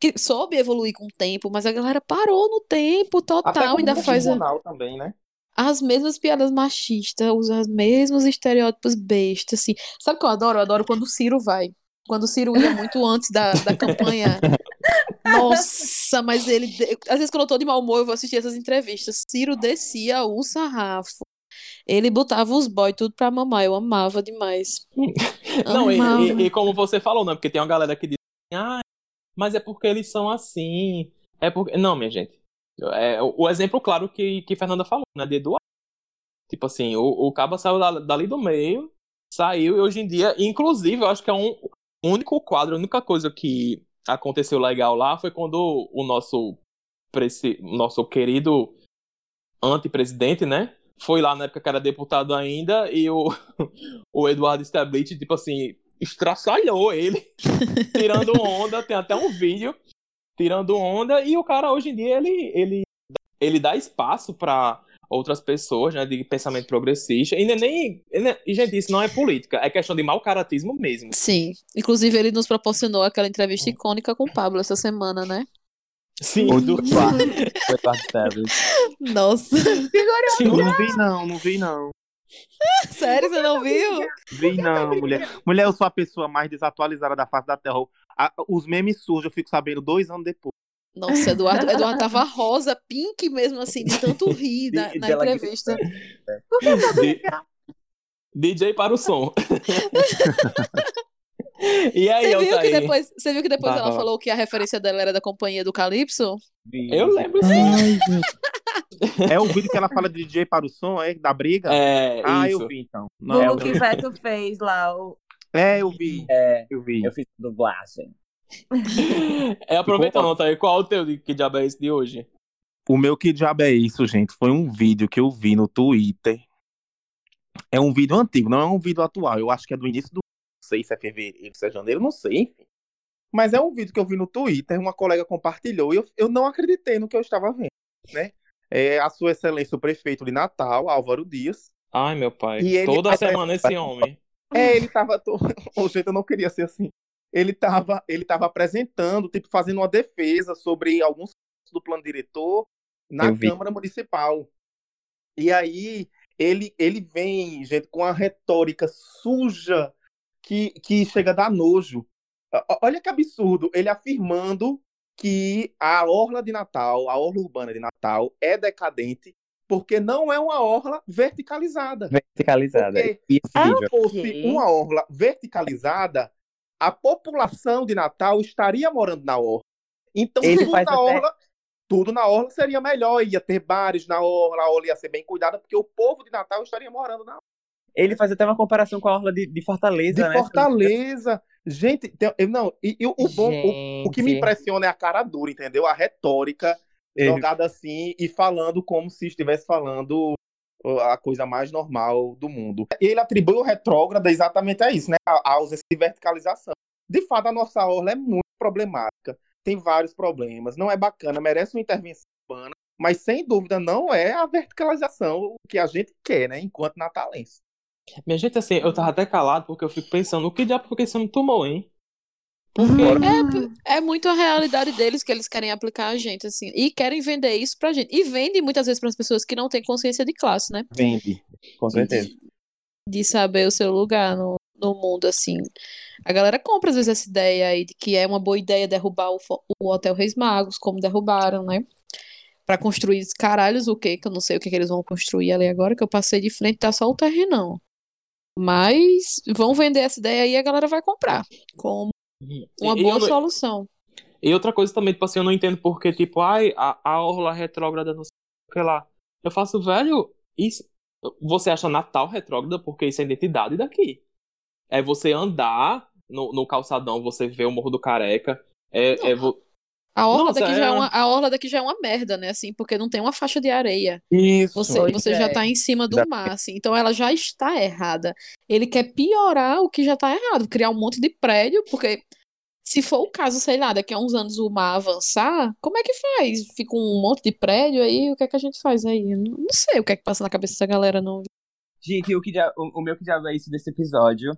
Que soube evoluir com o tempo, mas a galera parou no tempo Até total, como ainda faz a- também, né? As mesmas piadas machistas, usa os mesmos estereótipos bestas, assim. Sabe o que eu adoro? Eu adoro quando o Ciro vai. Quando o Ciro ia muito antes da, da campanha. Nossa, mas ele. Às vezes, quando eu tô de mau humor, eu vou assistir essas entrevistas. Ciro descia o sarrafo. Ele botava os boys tudo pra mamar. Eu amava demais. Não, e, Amava. e- e como você falou, né? Porque tem uma galera que diz ah, mas é porque eles são assim. É porque. Não, minha gente. É, o, exemplo claro que, que Fernanda falou, né? De Eduardo. Tipo assim, o, o Caba saiu da- dali do meio, saiu, e hoje em dia, inclusive, eu acho que é um único quadro, a única coisa que aconteceu legal lá foi quando o nosso, nosso querido antepresidente, né? Foi lá na época que era deputado ainda, e o, o Eduardo Stablitz, tipo assim, estraçalhou ele, tirando onda, tem até um vídeo, tirando onda, e o cara hoje em dia, ele, ele, ele dá espaço pra outras pessoas, né, de pensamento progressista. E nem, nem e, gente, isso não é política, é questão de mau caratismo mesmo. Sim. Inclusive, ele nos proporcionou aquela entrevista icônica com o Pablo essa semana, né? Sim. Ou do. Nossa. Sim. Não vi, não, não vi, não. Sério, você não viu? Vi, não, mulher. Mulher, eu sou a pessoa mais desatualizada da face da Terra. A- os memes surgem, eu fico sabendo dois anos depois. Nossa, Eduardo, Eduardo tava rosa, pink mesmo, assim, de tanto rir na, na entrevista. D- DJ para o som. e aí, Você viu, que depois, você viu que depois ela falou que a referência dela era da companhia do Calypso? Eu lembro sim. É o vídeo que ela fala de DJ para o som, é? Da briga? É, ah, isso. eu vi então. O Não, eu que vi. Veto fez lá. O... É, eu vi. É, Eu vi. eu fiz dublagem. É, aproveitando, Altair, qual é o teu de que diabo é esse de hoje? O meu que diabo é isso, gente? Foi um vídeo que eu vi no Twitter. É um vídeo antigo, não é um vídeo atual. Eu acho que é do início do. Não sei se é fevereiro, se é janeiro, não sei, enfim. Mas é um vídeo que eu vi no Twitter, uma colega compartilhou e eu, eu não acreditei no que eu estava vendo, né? É a Sua Excelência, o prefeito de Natal, Álvaro Dias. Ai, meu pai. E ele- Toda semana esse homem. É, ele tava. To... Ô, gente, eu não queria ser assim. Ele tava, ele tava apresentando, tipo, fazendo uma defesa sobre alguns pontos do plano diretor na. Câmara Municipal. E aí ele, ele vem, gente, com uma retórica suja que, que chega a dar nojo. Olha que absurdo, ele afirmando que a orla de Natal, a orla urbana de Natal, é decadente porque não é uma orla verticalizada. Verticalizada. Porque Ah, vídeo. Se fosse uma orla verticalizada, a população de Natal estaria morando na orla. Então, Ele tudo faz na até- orla, tudo na orla seria melhor. Ia ter bares na orla, a orla ia ser bem cuidada, porque o povo de Natal estaria morando na orla. Ele faz até uma comparação com a orla de, de Fortaleza, De né? Fortaleza. Gente, tem- não, e, e o, o bom, o, o que me impressiona é a cara dura, entendeu? A retórica É. jogada assim e falando como se estivesse falando a coisa mais normal do mundo. Ele atribui o retrógrado exatamente a isso, né? A, a ausência de verticalização. De fato, a nossa orla é muito problemática. Tem vários problemas. Não é bacana, merece uma intervenção urbana, mas sem dúvida não é a verticalização que a gente quer, né? Enquanto natalense. Minha gente, assim, eu tava até calado porque eu fico pensando, o que diabo foi que esse homem tomou, hein? Porque É muito a realidade deles que eles querem aplicar a gente, assim. E querem vender isso pra gente. E vendem muitas vezes pras pessoas que não têm consciência de classe, né? Vende. Com certeza. De saber o seu lugar no, no mundo, assim. A galera compra, às vezes, essa ideia aí de que é uma boa ideia derrubar o, o Hotel Reis Magos, como derrubaram, né? Pra construir caralhos o quê? Que eu não sei o que, que eles vão construir ali agora, que eu passei de frente, tá só o terrenão. Mas vão vender essa ideia aí e a galera vai comprar. Como uma E boa eu não- solução. E outra coisa também, tipo assim, eu não entendo porque, tipo, ai, a, a orla retrógrada, não sei o que lá. Eu faço, velho, isso. Você acha Natal retrógrada porque isso é identidade daqui. É você andar no, no calçadão, você vê o Morro do Careca. É, é vo- A orla, Nossa, daqui já é- é uma, a orla daqui já é uma merda, né? Assim, porque não tem uma faixa de areia. Isso. Você, você já é. tá em cima do mar, assim. Então ela já está errada. Ele quer piorar o que já tá errado, criar um monte de prédio, porque se for o caso, sei lá, daqui a uns anos o mar avançar, como é que faz? Fica um monte de prédio aí, o que é que a gente faz aí? Não sei o que é que passa na cabeça dessa galera, não. Gente, o, que já, o, o meu que já é isso desse episódio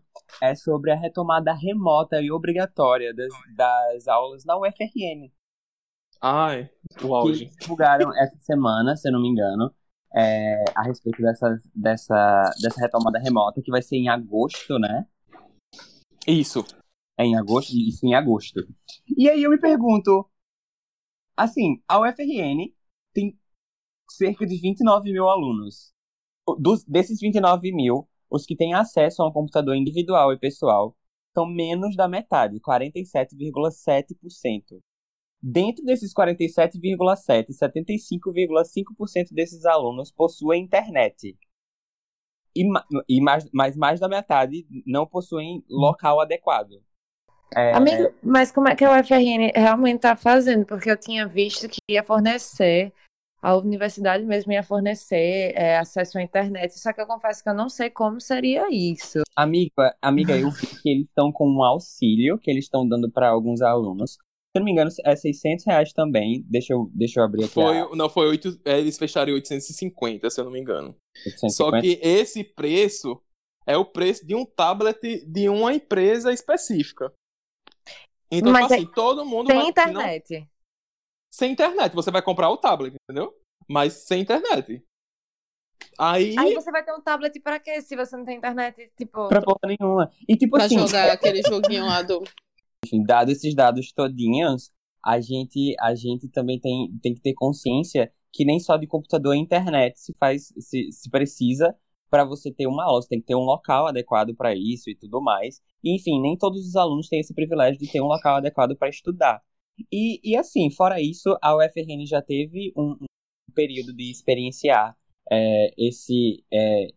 é sobre a retomada remota e obrigatória das, das aulas na UFRN. Ai, o Que auge. eles divulgaram essa semana, se eu não me engano, é, a respeito dessa, dessa, dessa retomada remota, que vai ser em agosto, né? Isso. É em agosto? Isso em agosto. E aí eu me pergunto, assim, a UFRN tem cerca de 29 mil alunos. Dos, desses 29 mil, os que têm acesso a um computador individual e pessoal são menos da metade, 47,7%. Dentro desses 47,7%, 75,5% desses alunos possuem internet. E, e mais, mas mais da metade não possuem local adequado. É, Amigo, mas como é que a UFRN realmente tá fazendo? Porque eu tinha visto que ia fornecer, a universidade mesmo ia fornecer é, acesso à internet, só que eu confesso que eu não sei como seria isso. Amiga, amiga, eu vi que eles estão com um auxílio que eles estão dando para alguns alunos, eu não me engano, é 600 reais também. Deixa eu, deixa eu abrir aqui. Foi, a não, foi 8, é, eles fecharam em 850, se eu não me engano. 850. Só que esse preço é o preço de um tablet de uma empresa específica. Então, Mas tipo assim, todo mundo Tem vai... não- internet. sem internet. Você vai comprar o tablet, entendeu? Mas sem internet. Aí, Aí você vai ter um tablet pra quê se você não tem internet? Tipo, Pra porra nenhuma. E tipo Pra assim, jogar aquele joguinho lá do. Enfim, dado esses dados todinhos, a gente, a gente também tem, tem que ter consciência que nem só de computador e internet se faz, se, se precisa para você ter uma aula. Você tem que ter um local adequado para isso e tudo mais. E, enfim, nem todos os alunos têm esse privilégio de ter um local adequado para estudar. E, e assim, fora isso, a UFRN já teve um, um período de experienciar é, esse, é,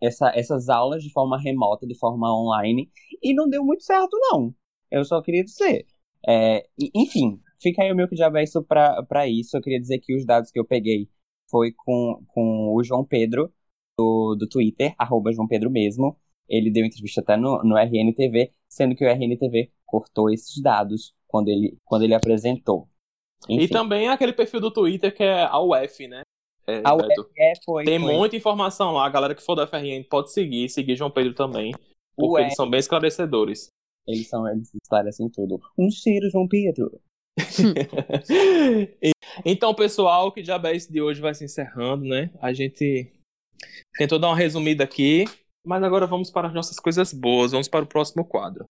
essa, essas aulas de forma remota, de forma online, e não deu muito certo, não. Eu só queria dizer. É, e- enfim, fica aí o meu que é isso pra, pra isso. Eu queria dizer que os dados que eu peguei foi com, com o João Pedro, do, do Twitter, arroba João Pedro mesmo. Ele deu entrevista até no, no RNTV, sendo que o RNTV cortou esses dados quando ele, quando ele apresentou. e Enfim, também aquele perfil do Twitter que é a UF, né? É, a Beto? UFE foi. Tem foi- muita informação lá. A galera que for da FRN pode seguir, seguir João Pedro também. Porque Ué. eles são bem esclarecedores. Eles são, eles esclarecem tudo. Um cheiro, João Pedro. Então, pessoal, que diabo é esse de hoje vai se encerrando, né? A gente tentou dar uma resumida aqui, mas agora vamos para as nossas coisas boas. Vamos para o próximo quadro.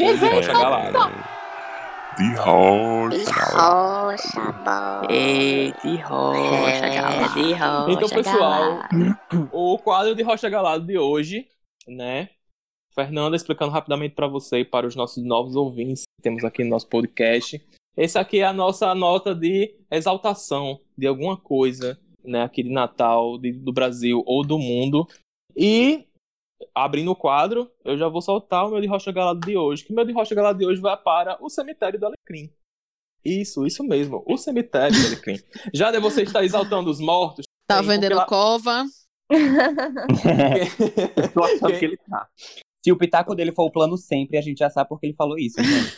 Rocha Galada. De rocha. De rocha, bom. Ei, de rocha, É, de rocha, Então, pessoal, galera. o quadro de Rocha Galado de hoje, né? Fernanda explicando rapidamente para você e para os nossos novos ouvintes que temos aqui no nosso podcast. Esse aqui é a nossa nota de exaltação de alguma coisa, né, aqui de Natal, de- do Brasil ou do mundo. E abrindo o quadro, eu já vou soltar o meu de Rocha Galado de hoje, que o meu de Rocha Galado de hoje vai para o cemitério do Alecrim. Isso, isso mesmo, o cemitério do Alecrim. Já de você estar exaltando os mortos, Tá vendendo lá- cova. Eu tô achando que ele tá. Se o pitaco dele for o plano sempre, a gente já sabe porque ele falou isso. gente.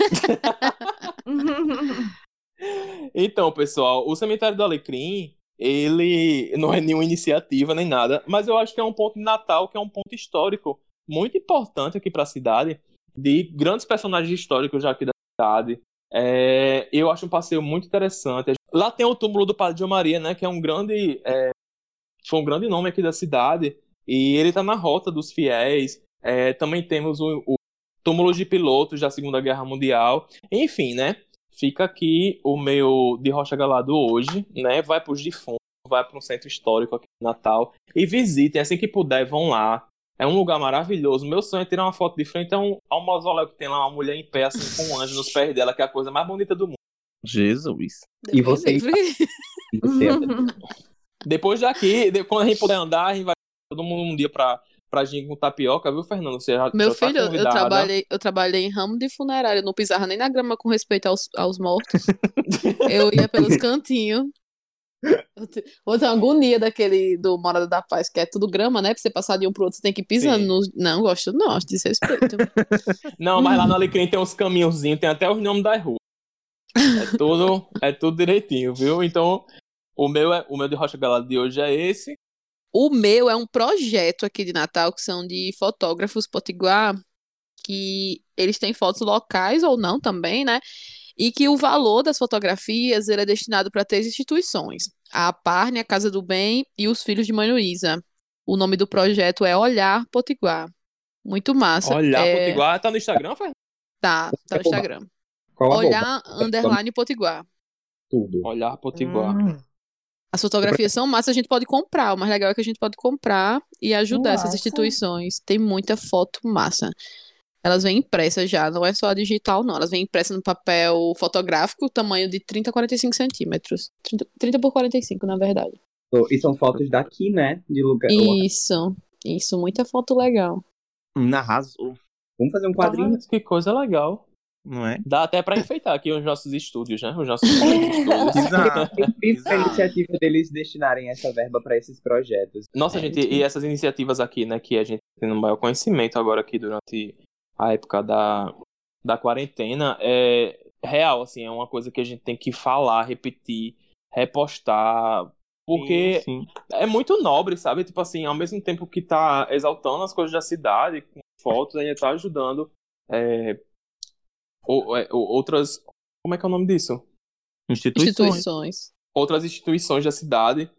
Então, pessoal, o Cemitério do Alecrim, ele não é nenhuma iniciativa nem nada, mas eu acho que é um ponto de Natal, que é um ponto histórico muito importante aqui para a cidade, de grandes personagens históricos já aqui da cidade. É, eu acho um passeio muito interessante. Lá tem o túmulo do Padre João Maria, né, que é um grande, é, foi um grande nome aqui da cidade, e ele está na rota dos fiéis. É, também temos o, o túmulo de pilotos da Segunda Guerra Mundial. Enfim, né? Fica aqui o meu de Rocha Galado hoje, né? Vai para os defuntos, vai para um centro histórico aqui em Natal e visitem assim que puder, vão lá. É um lugar maravilhoso. Meu sonho é tirar uma foto de frente a um, a um mausoléu que tem lá uma mulher em pé, assim, com um anjo nos pés dela, que é a coisa mais bonita do mundo. Jesus. E você? E você? Depois daqui, de- quando a gente puder andar, a gente vai todo mundo um dia pra, pra gente com tapioca, viu, Fernando? Você já, Meu já tá filho, eu convidada. trabalhei, eu trabalhei em ramo de funerária, eu não pisava nem na grama com respeito aos, aos mortos. eu ia pelos cantinhos. Eu te- Ou tem uma agonia daquele do Morada da Paz, que é tudo grama, né? Pra você passar de um pro outro, você tem que ir pisando. Nos- Não, gosto não, acho desrespeito. Não, mas lá no Alecrim tem uns caminhozinhos, tem até os nomes das ruas. É tudo, é tudo direitinho, viu? Então, o meu, é, o meu de Rocha Galado de hoje é esse. O meu é um projeto aqui de Natal, que são de fotógrafos potiguar, que eles têm fotos locais ou não também, né? E que o valor das fotografias ele é destinado para três instituições: a Parne, a Casa do Bem e os Filhos de Mãe Luísa. O nome do projeto é Olhar Potiguar. Muito massa. Olhar é... Potiguar, tá no Instagram, Fernando? Tá, tá no Instagram. Qual a Olhar underline Potiguar. Tudo. Olhar Potiguar. Hum, As fotografias são massas, a gente pode comprar. O mais legal é que a gente pode comprar e ajudar essas Massa. instituições. Tem muita foto massa. Elas vêm impressas já, não é só a digital, não. Elas vêm impressas no papel fotográfico, tamanho de 30 a 45 centímetros. 30, 30 por 45, na verdade. E são fotos daqui, né? De lugar. Isso, isso, muita foto legal. arrasou, Vamos fazer um quadrinho. Ah, que coisa legal. Não é? Dá até pra enfeitar aqui os nossos estúdios, né? Os nossos estúdios. Exato. A iniciativa deles destinarem essa verba para esses projetos. Nossa, É, gente, muito e essas iniciativas aqui, né, que a gente tem um maior conhecimento agora aqui durante a época da, da quarentena, é, real, assim, é uma coisa que a gente tem que falar, repetir, repostar, porque Sim, sim. é muito nobre, sabe? Tipo assim, ao mesmo tempo que tá exaltando as coisas da cidade, com fotos, ainda tá ajudando é, o- é, outras. Como é que é o nome disso? Instituições. Instituições. Outras instituições da cidade.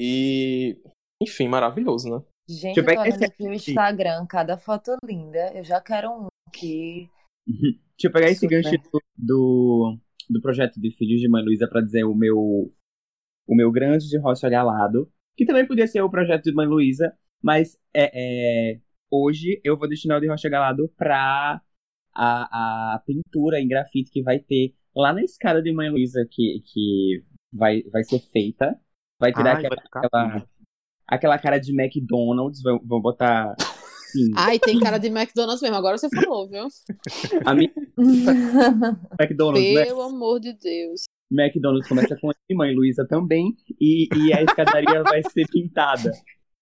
E. Enfim, maravilhoso, né? Gente, Deixa eu esse aqui o Instagram, cada foto linda. Eu já quero um aqui. Deixa eu pegar esse Super. gancho do, do, do projeto de Filhos de Mãe Luísa pra dizer o meu, o meu grande de Rocha Galado, que também podia ser o projeto de Mãe Luísa, mas é, é, hoje eu vou destinar o de Rocha Galado pra a, a pintura em grafite que vai ter lá na escada de Mãe Luísa que, que vai, vai ser feita. Vai tirar Ai, aquela, vai aquela, aquela cara de McDonald's, vão, vão botar. Sim, Ai, tem cara de McDonald's mesmo. Agora você falou, viu? a minha McDonald's, né? Pelo amor de Deus. McDonald's começa com M, Mãe Luísa também, e, e a escadaria vai ser pintada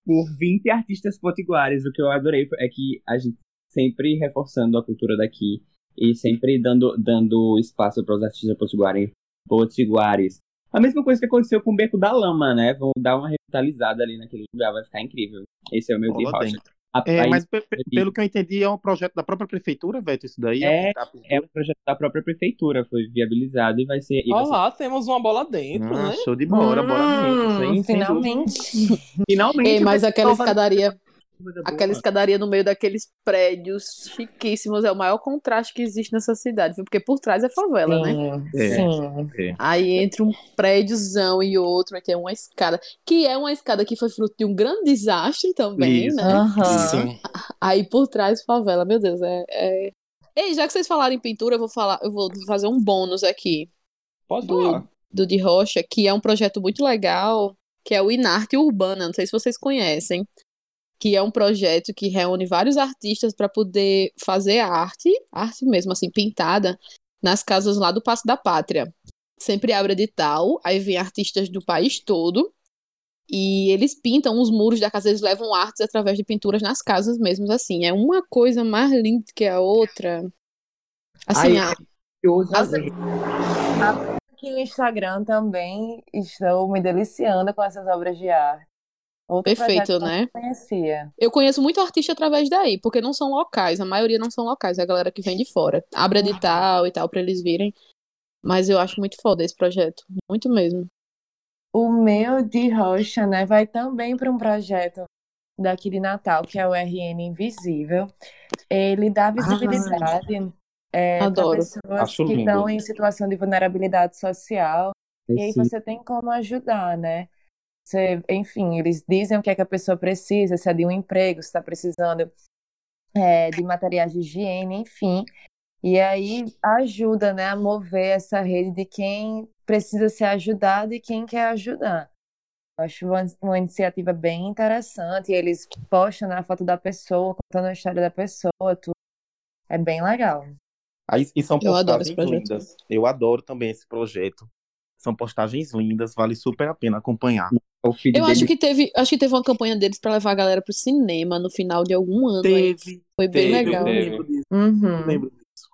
por 20 artistas potiguares. O que eu adorei é que a gente sempre reforçando a cultura daqui e sempre dando, dando espaço para os artistas potiguares, potiguares. A mesma coisa que aconteceu com o Beco da Lama, né? Vão dar uma revitalizada ali naquele lugar, vai ficar incrível. Esse é o meu de Bola dentro. A- É, mas pe- pe- pelo que eu entendi, é um projeto da própria prefeitura, Veto, isso daí? É, pintura? é um projeto da própria prefeitura, foi viabilizado e vai ser. E vai ser temos uma bola dentro, Ah, né? show de bola, dentro. Hum, Sim, sem finalmente. finalmente. Ei, mas aquela escadaria. Aquela escadaria no meio daqueles prédios chiquíssimos é o maior contraste que existe nessa cidade, viu? Porque por trás é favela, né? Sim, É. sim. Aí entre um prédiozão e outro, aí tem uma escada, que é uma escada que foi fruto de um grande desastre também, Isso. né? Aham. Sim. Aí por trás, favela, meu Deus, é, é... Ei, já que vocês falaram em pintura, eu vou falar, eu vou fazer um bônus aqui Pode do, falar. do de Rocha, que é um projeto muito legal, que é o Inarte Urbana, não sei se vocês conhecem, que é um projeto que reúne vários artistas para poder fazer arte, arte mesmo assim, pintada, nas casas lá do Passo da Pátria. Sempre abre edital, aí vem artistas do país todo, e eles pintam os muros da casa, eles levam artes através de pinturas nas casas mesmo, assim. É uma coisa mais linda que a outra. Assim, Ai, a- Eu uso Nossa, Aqui no Instagram também estou me deliciando com essas obras de arte. Outro Perfeito, eu né? não conhecia. Eu conheço muito artista através daí, porque não são locais, a maioria não são locais, é a galera que vem de fora. Abre edital e tal pra eles virem. Mas eu acho muito foda esse projeto, muito mesmo. O meu de rocha, né, vai também para um projeto daqui de Natal, que é o RN Invisível. Ele dá visibilidade para Adoro. pessoas Acho que lindo. estão em situação de vulnerabilidade social. E aí esse- você tem como ajudar, né? Você, enfim, eles dizem o que é que a pessoa precisa, se é de um emprego, se está precisando é, de materiais de higiene, enfim. E aí ajuda, né, a mover essa rede de quem precisa ser ajudado e quem quer ajudar. Eu acho uma, uma iniciativa bem interessante. E eles postam na foto da pessoa, contando a história da pessoa, tudo. É bem legal. Aí, e são Eu adoro esse postagens projeto. lindas. Eu adoro também esse projeto. São postagens lindas, vale super a pena acompanhar. o feed Eu acho dele que teve, acho que teve uma campanha deles pra levar a galera pro cinema no final de algum ano. aí. Teve, Foi bem teve, legal. eu lembro disso. Uhum. eu lembro disso.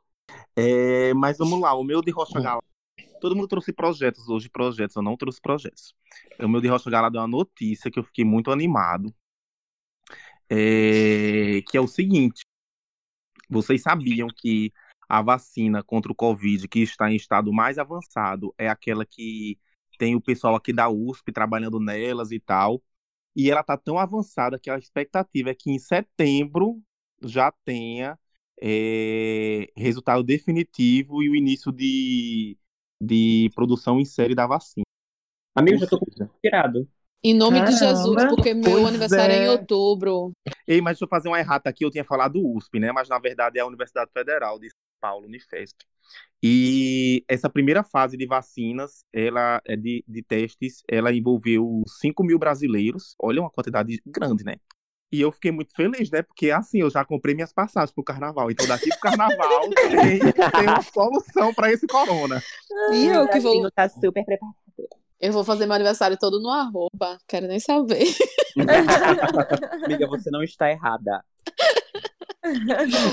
É, mas vamos lá, o meu de Rocha Galado. Todo mundo trouxe projetos hoje, projetos. Eu não trouxe projetos. O meu de Rocha Galado é uma notícia que eu fiquei muito animado. É, que é o seguinte: vocês sabiam que a vacina contra o Covid, que está em estado mais avançado, é aquela que tem o pessoal aqui da USP trabalhando nelas e tal. E ela está tão avançada que a expectativa é que em setembro já tenha é, resultado definitivo e o início de, de produção em série da vacina. Amigo, Ou já tô seja, tirado. Em nome de Caramba. Jesus, porque meu Pois aniversário é. em é. outubro. Ei, mas deixa eu fazer uma errata aqui. Eu tinha falado USP, né? Mas na verdade é a Universidade Federal de Paulo, Unifesp. E essa primeira fase de vacinas, ela é de, de testes, ela envolveu 5 mil brasileiros. Olha, uma quantidade grande, né? E eu fiquei muito feliz, né? Porque assim, eu já comprei minhas passagens pro carnaval. Então daqui pro carnaval tem, tem uma solução para esse corona. E eu que vou, tá super preparado. eu vou fazer meu aniversário todo no arroba. Quero nem saber. Amiga, você não está errada.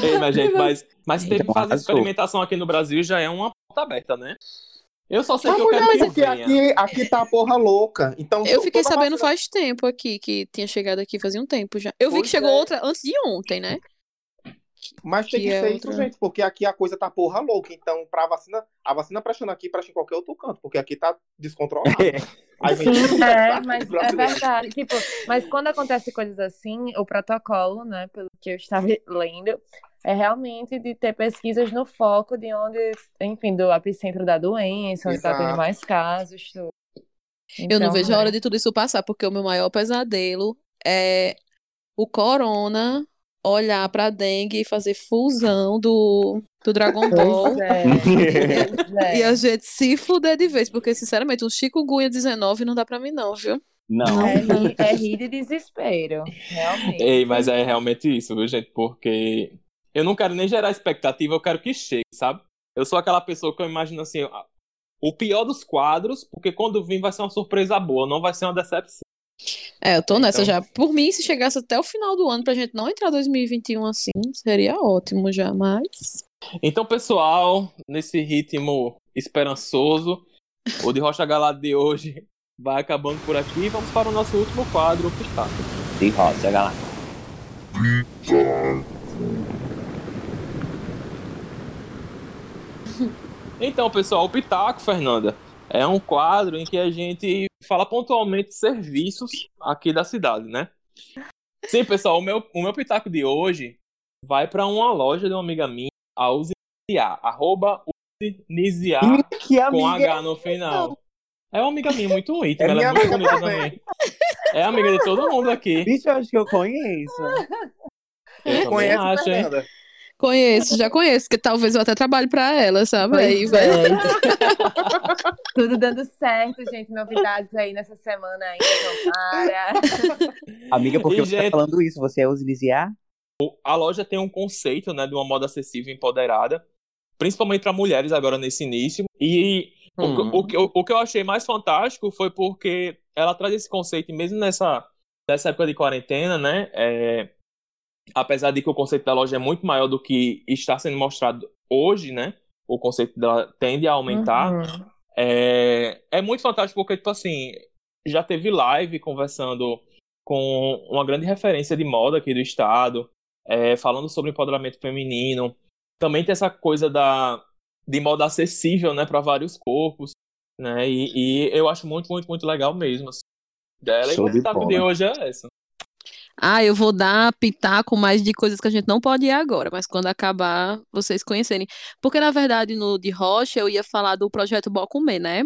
Ei, mas, gente, mas, mas ter que fazer experimentação aqui no Brasil já é uma porta aberta, né? Eu só sei Ah, que eu quero mulher, que porque venha. aqui, aqui tá a porra louca. Então, Eu fiquei sabendo vacina- faz tempo aqui, que tinha chegado aqui fazia um tempo já. Eu vi Pois que chegou é. outra antes de ontem, né? Mas tem que que é ser outra- isso, gente, porque aqui a coisa tá porra louca. Então, pra vacina, a vacina prestando aqui, presta em qualquer outro canto, porque aqui tá descontrolado. Aí vem Sim, tudo é, mas é verdade. Tipo, mas quando acontece coisas assim, o protocolo, né, pelo que eu estava lendo, é realmente de ter pesquisas no foco de onde, enfim, do epicentro da doença, onde está tendo Exato. mais casos. tudo. Eu não Então, vejo a né, hora de tudo isso passar, porque o meu maior pesadelo é o corona olhar pra dengue e fazer fusão do, do Dragon Ball. Pois é, pois é. E a gente se fuder de vez, porque, sinceramente, um chikungunya 19 não dá pra mim, não, viu? Não. É rir, é rir de desespero, realmente. Ei, mas é realmente isso, viu, gente? Porque eu não quero nem gerar expectativa, eu quero que chegue, sabe? Eu sou aquela pessoa que eu imagino assim, o pior dos quadros, porque quando vir vai ser uma surpresa boa, não vai ser uma decepção. É, eu tô nessa Então- já. Por mim, se chegasse até o final do ano pra gente não entrar 2021 assim, seria ótimo já, mas. Então, pessoal, nesse ritmo esperançoso, o de Rocha Galado de hoje vai acabando por aqui. Vamos para o nosso último quadro, o Pitaco. De roça, galera. Então, pessoal, o Pitaco, Fernanda, é um quadro em que a gente fala pontualmente de serviços aqui da cidade, né? Sim, pessoal, o meu, o meu Pitaco de hoje vai para uma loja de uma amiga minha, a Uzinizia, arroba Uzinizia, Que com. H no final. É uma amiga minha muito íntima, É ela é muito bonita também. também. É amiga de todo mundo aqui. Bicho, eu acho que eu conheço. Eu Conhece, acho, hein? Conheço, já conheço, que talvez eu até trabalhe pra ela, sabe? Aí vai. é. Tudo dando certo, gente. Novidades aí nessa semana ainda, tomara. Amiga, por que E, você tá gente- falando isso? Você é usiniciar? A loja tem um conceito, né, de uma moda acessível e empoderada, principalmente para mulheres agora nesse início. E o, Hum. que- o, que eu- o que eu achei mais fantástico foi porque ela traz esse conceito, e mesmo nessa, nessa época de quarentena, né? é, apesar de que o conceito da loja é muito maior do que está sendo mostrado hoje, né? O conceito dela tende a aumentar. Uhum. É, é muito fantástico porque, tipo assim, já teve live conversando com uma grande referência de moda aqui do estado, é, falando sobre empoderamento feminino. Também tem essa coisa da, de moda acessível, né, para vários corpos, né, e, e eu acho muito, muito, muito legal mesmo, assim, dela. Show e o de de hoje é essa. Ah, eu vou dar pitaco mais de coisas que a gente não pode ir agora, mas quando acabar, vocês conhecerem. Porque, na verdade, no de Rocha, eu ia falar do projeto Bocumê, né?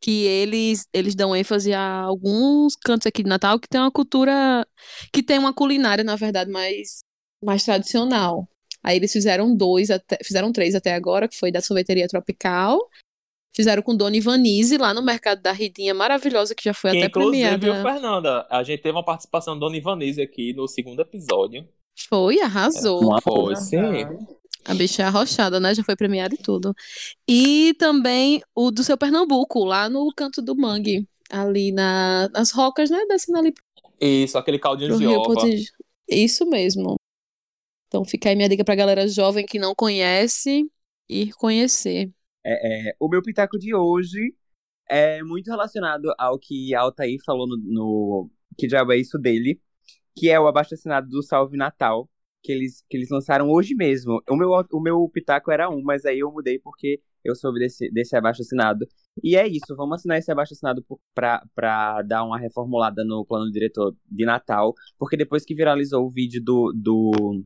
Que eles, eles dão ênfase a alguns cantos aqui de Natal que tem uma cultura, que tem uma culinária, na verdade, mais, mais tradicional. Aí eles fizeram dois, até, fizeram três até agora, que foi da sorveteria tropical. Fizeram com Dona Ivanise lá no Mercado da Ridinha, maravilhosa, que já foi Que, até inclusive, premiada. viu, Fernanda, a gente teve uma participação da Dona Ivanise aqui no segundo episódio. Foi, arrasou. Uma Foi, sim. A bicha é arrochada, né? Já foi premiada e tudo. E também o do seu Pernambuco, lá no canto do Mangue, ali na, nas rocas, né? Descendo ali Isso, aquele caldinho de ova. Potigi. Isso mesmo. Então fica aí minha dica pra galera jovem que não conhece, ir conhecer. É, o meu pitaco de hoje é muito relacionado ao que Altair falou no, no Que Diabo é Isso dele, que é o abaixo-assinado do Salve Natal, que eles, que eles lançaram hoje mesmo. O meu, o meu pitaco era um, mas aí eu mudei porque eu soube desse, desse abaixo-assinado. E é isso, vamos assinar esse abaixo-assinado pra dar uma reformulada no plano diretor de Natal, porque depois que viralizou o vídeo do, do,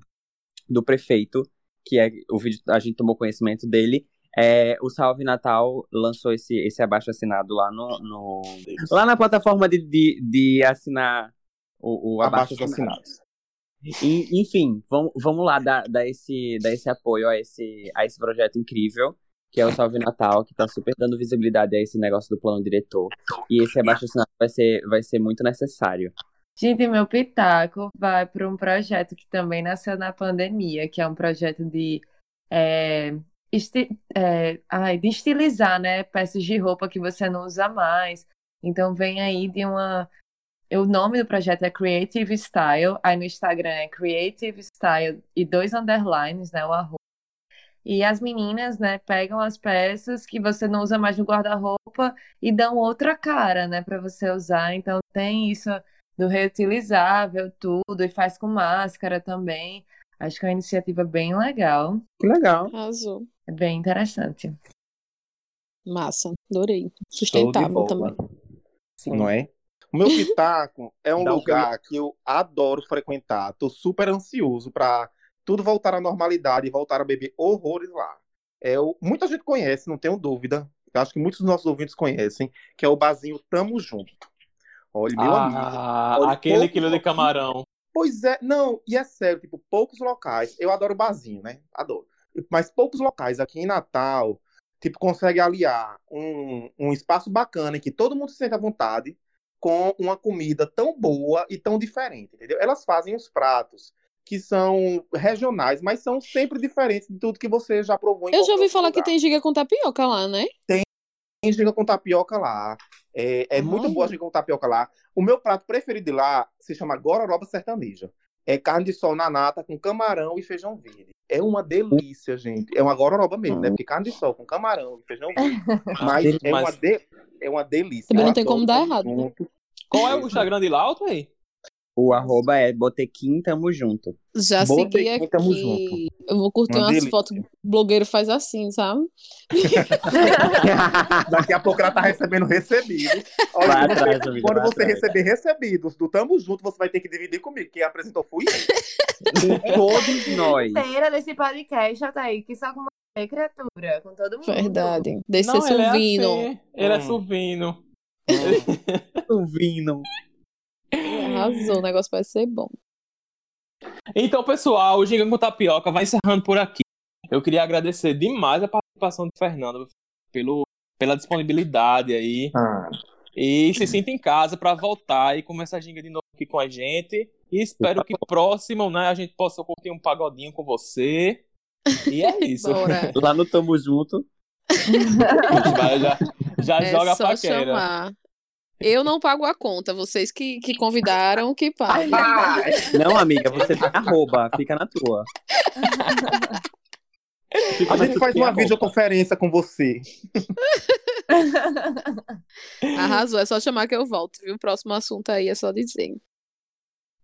do prefeito, que é o vídeo a gente tomou conhecimento dele, é, o Salve Natal lançou esse, esse abaixo assinado lá no, no- lá na plataforma de, de, de assinar o, o abaixo assinado. E, enfim, vamos, vamos lá dar, dar, esse, dar esse apoio a esse, a esse projeto incrível, que é o Salve Natal, que tá super dando visibilidade a esse negócio do plano diretor. E esse abaixo assinado vai ser, vai ser muito necessário. Gente, meu pitaco vai para um projeto que também nasceu na pandemia, que é um projeto de, é, esti- é, ai, de estilizar, né, peças de roupa que você não usa mais. Então vem aí de uma o nome do projeto é Creative Style, aí no Instagram é Creative Style e dois underlines, né, o arroba. E as meninas, né, pegam as peças que você não usa mais no guarda-roupa e dão outra cara, né, para você usar. Então tem isso do reutilizável, tudo, e faz com máscara também. Acho que é uma iniciativa bem legal. Que legal. Arrasou. É bem interessante. Massa. Adorei. Sustentável também. Sim. Não é? O meu pitaco é um Dá um lugar que eu adoro frequentar. Tô super ansioso pra tudo voltar à normalidade e voltar a beber horrores lá. É o... Muita gente conhece, não tenho dúvida. Eu acho que muitos dos nossos ouvintes conhecem, que é o barzinho Tamo Junto. Olha, meu amigo. Ah, Olha, aquele quilo de camarão. Pois é, não, e é sério, tipo, poucos locais. Eu adoro barzinho, né? Adoro. Mas poucos locais aqui em Natal, tipo, consegue aliar um, um espaço bacana em que todo mundo se sente à vontade com uma comida tão boa e tão diferente, entendeu? Elas fazem os pratos que são regionais, mas são sempre diferentes de tudo que você já provou em Eu já ouvi falar que lugar. tem giga com tapioca lá, né? Tem giga com tapioca lá. É, é muito boa a giga com tapioca lá. O meu prato preferido de lá se chama gororoba sertaneja. É carne de sol na nata com camarão e feijão verde. É uma delícia, gente. É uma gororoba mesmo, né? Porque carne de sol com camarão feijão verde. Mas é uma, de- é uma delícia. Também não tem como dar errado, né? qual é o Instagram de lá, Alto aí? O arroba é botequim, tamo junto. Já Bota segui aqui, tamo aqui. Eu vou curtir Uma umas fotos blogueiro faz assim, sabe? Daqui a pouco ela tá recebendo recebidos. Vai Olha, atrás, você- amiga, quando vai você atrás. receber recebidos do Tamo Junto, você vai ter que dividir comigo. Quem apresentou fui eu. Com todos nós. Inteira desse podcast, Altair, que só com você, criatura, com todo mundo. Verdade. Desse Não, ele é Silvino. assim. Ele é Hum. Silvino. Arrasou, o negócio vai ser bom. Então, pessoal, o Ginga com Tapioca vai encerrando por aqui. Eu queria agradecer demais a participação de Fernando pelo, pela disponibilidade aí. Ah, E se sinta em casa para voltar e começar a ginga de novo aqui com a gente. E espero que próximo, né, a gente possa curtir um pagodinho com você. E é isso. Lá no Tamo Junto. A gente vai, já já É joga a paquera. chamar. Eu não pago a conta, vocês que, que convidaram que paguem. Não, amiga, você tem arroba. Fica na tua. a gente faz uma videoconferência com você. Arrasou, é só chamar que eu volto, viu? O próximo assunto aí é só dizer.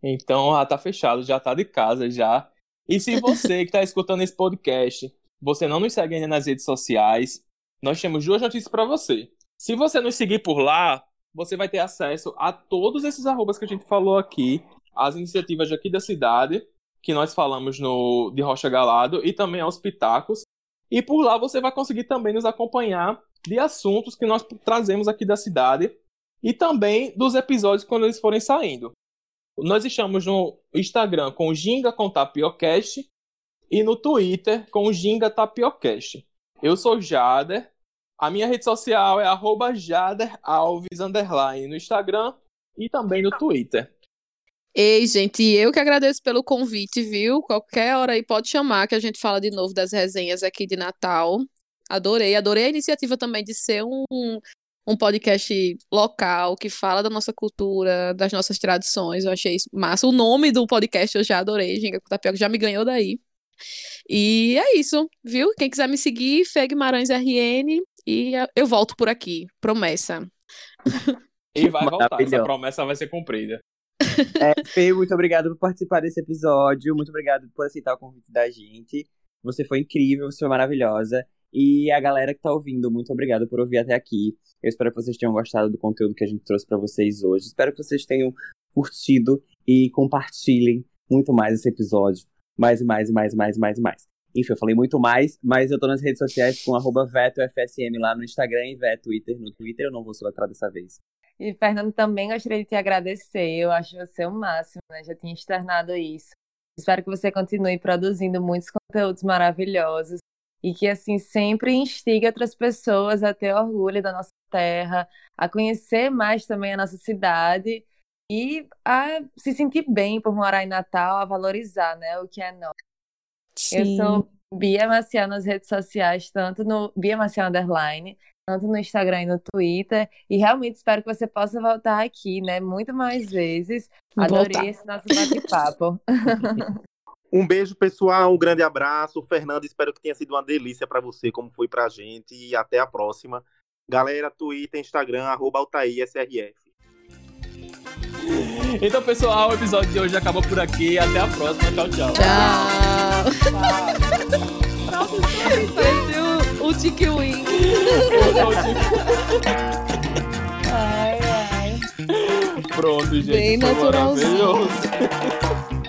Então, já tá fechado, já tá de casa já. E se você que tá escutando esse podcast, você não nos segue ainda nas redes sociais, nós temos duas notícias para você. Se você nos seguir por lá, você vai ter acesso a todos esses arrobas que a gente falou aqui, as iniciativas aqui da cidade, que nós falamos no de Rocha Galado, e também aos pitacos. E por lá você vai conseguir também nos acompanhar de assuntos que nós trazemos aqui da cidade e também dos episódios quando eles forem saindo. Nós estamos no Instagram com Ginga com Tapiocast e no Twitter com Ginga Tapiocast. Eu sou Jader. A minha rede social é arroba no Instagram e também no Twitter. Ei, gente, eu que agradeço pelo convite, viu? Qualquer hora aí pode chamar que a gente fala de novo das resenhas aqui de Natal. Adorei, adorei a iniciativa também de ser um, um podcast local que fala da nossa cultura, das nossas tradições. Eu achei isso massa. O nome do podcast eu já adorei, Ginga com Tapioca, já me ganhou daí. E é isso, viu? Quem quiser me seguir, Fê Guimarães RN, e eu volto por aqui, promessa. E vai voltar, essa promessa vai ser cumprida. É, Fê, muito obrigado por participar desse episódio. Muito obrigado por aceitar o convite da gente. Você foi incrível, você foi maravilhosa. E a galera que tá ouvindo, muito obrigado por ouvir até aqui. Eu espero que vocês tenham gostado do conteúdo que a gente trouxe pra vocês hoje. Espero que vocês tenham curtido e compartilhem muito mais esse episódio. Mais e mais e mais e mais e mais e mais. Enfim, eu falei muito mais, mas eu tô nas redes sociais com VetoFSM lá no Instagram e Veto Twitter no Twitter. Eu não vou soletrar dessa vez. E, Fernando, também gostaria de te agradecer. Eu acho você o máximo, né? Já tinha externado isso. Espero que você continue produzindo muitos conteúdos maravilhosos e que, assim, sempre instigue outras pessoas a ter orgulho da nossa terra, a conhecer mais também a nossa cidade e a se sentir bem por morar em Natal, a valorizar, né? O que é nosso. Eu Sim. sou Bia Maciel nas redes sociais, tanto no Bia Maciel Underline, tanto no Instagram e no Twitter. E realmente espero que você possa voltar aqui, né? Muito mais vezes. Adorei Voltar. esse nosso bate-papo. Um beijo, pessoal. Um grande abraço. Fernando, espero que tenha sido uma delícia pra você, como foi pra gente. E até a próxima. Galera, Twitter, Instagram, arroba AltairSRF. Então, pessoal, o episódio de hoje acabou por aqui. Até a próxima. Tchau, tchau. Tchau. Parecia o, o Tiki Win. Eu sou o Tico. Ai, ai. Pronto, gente. Bem naturalzinho. maravilhoso.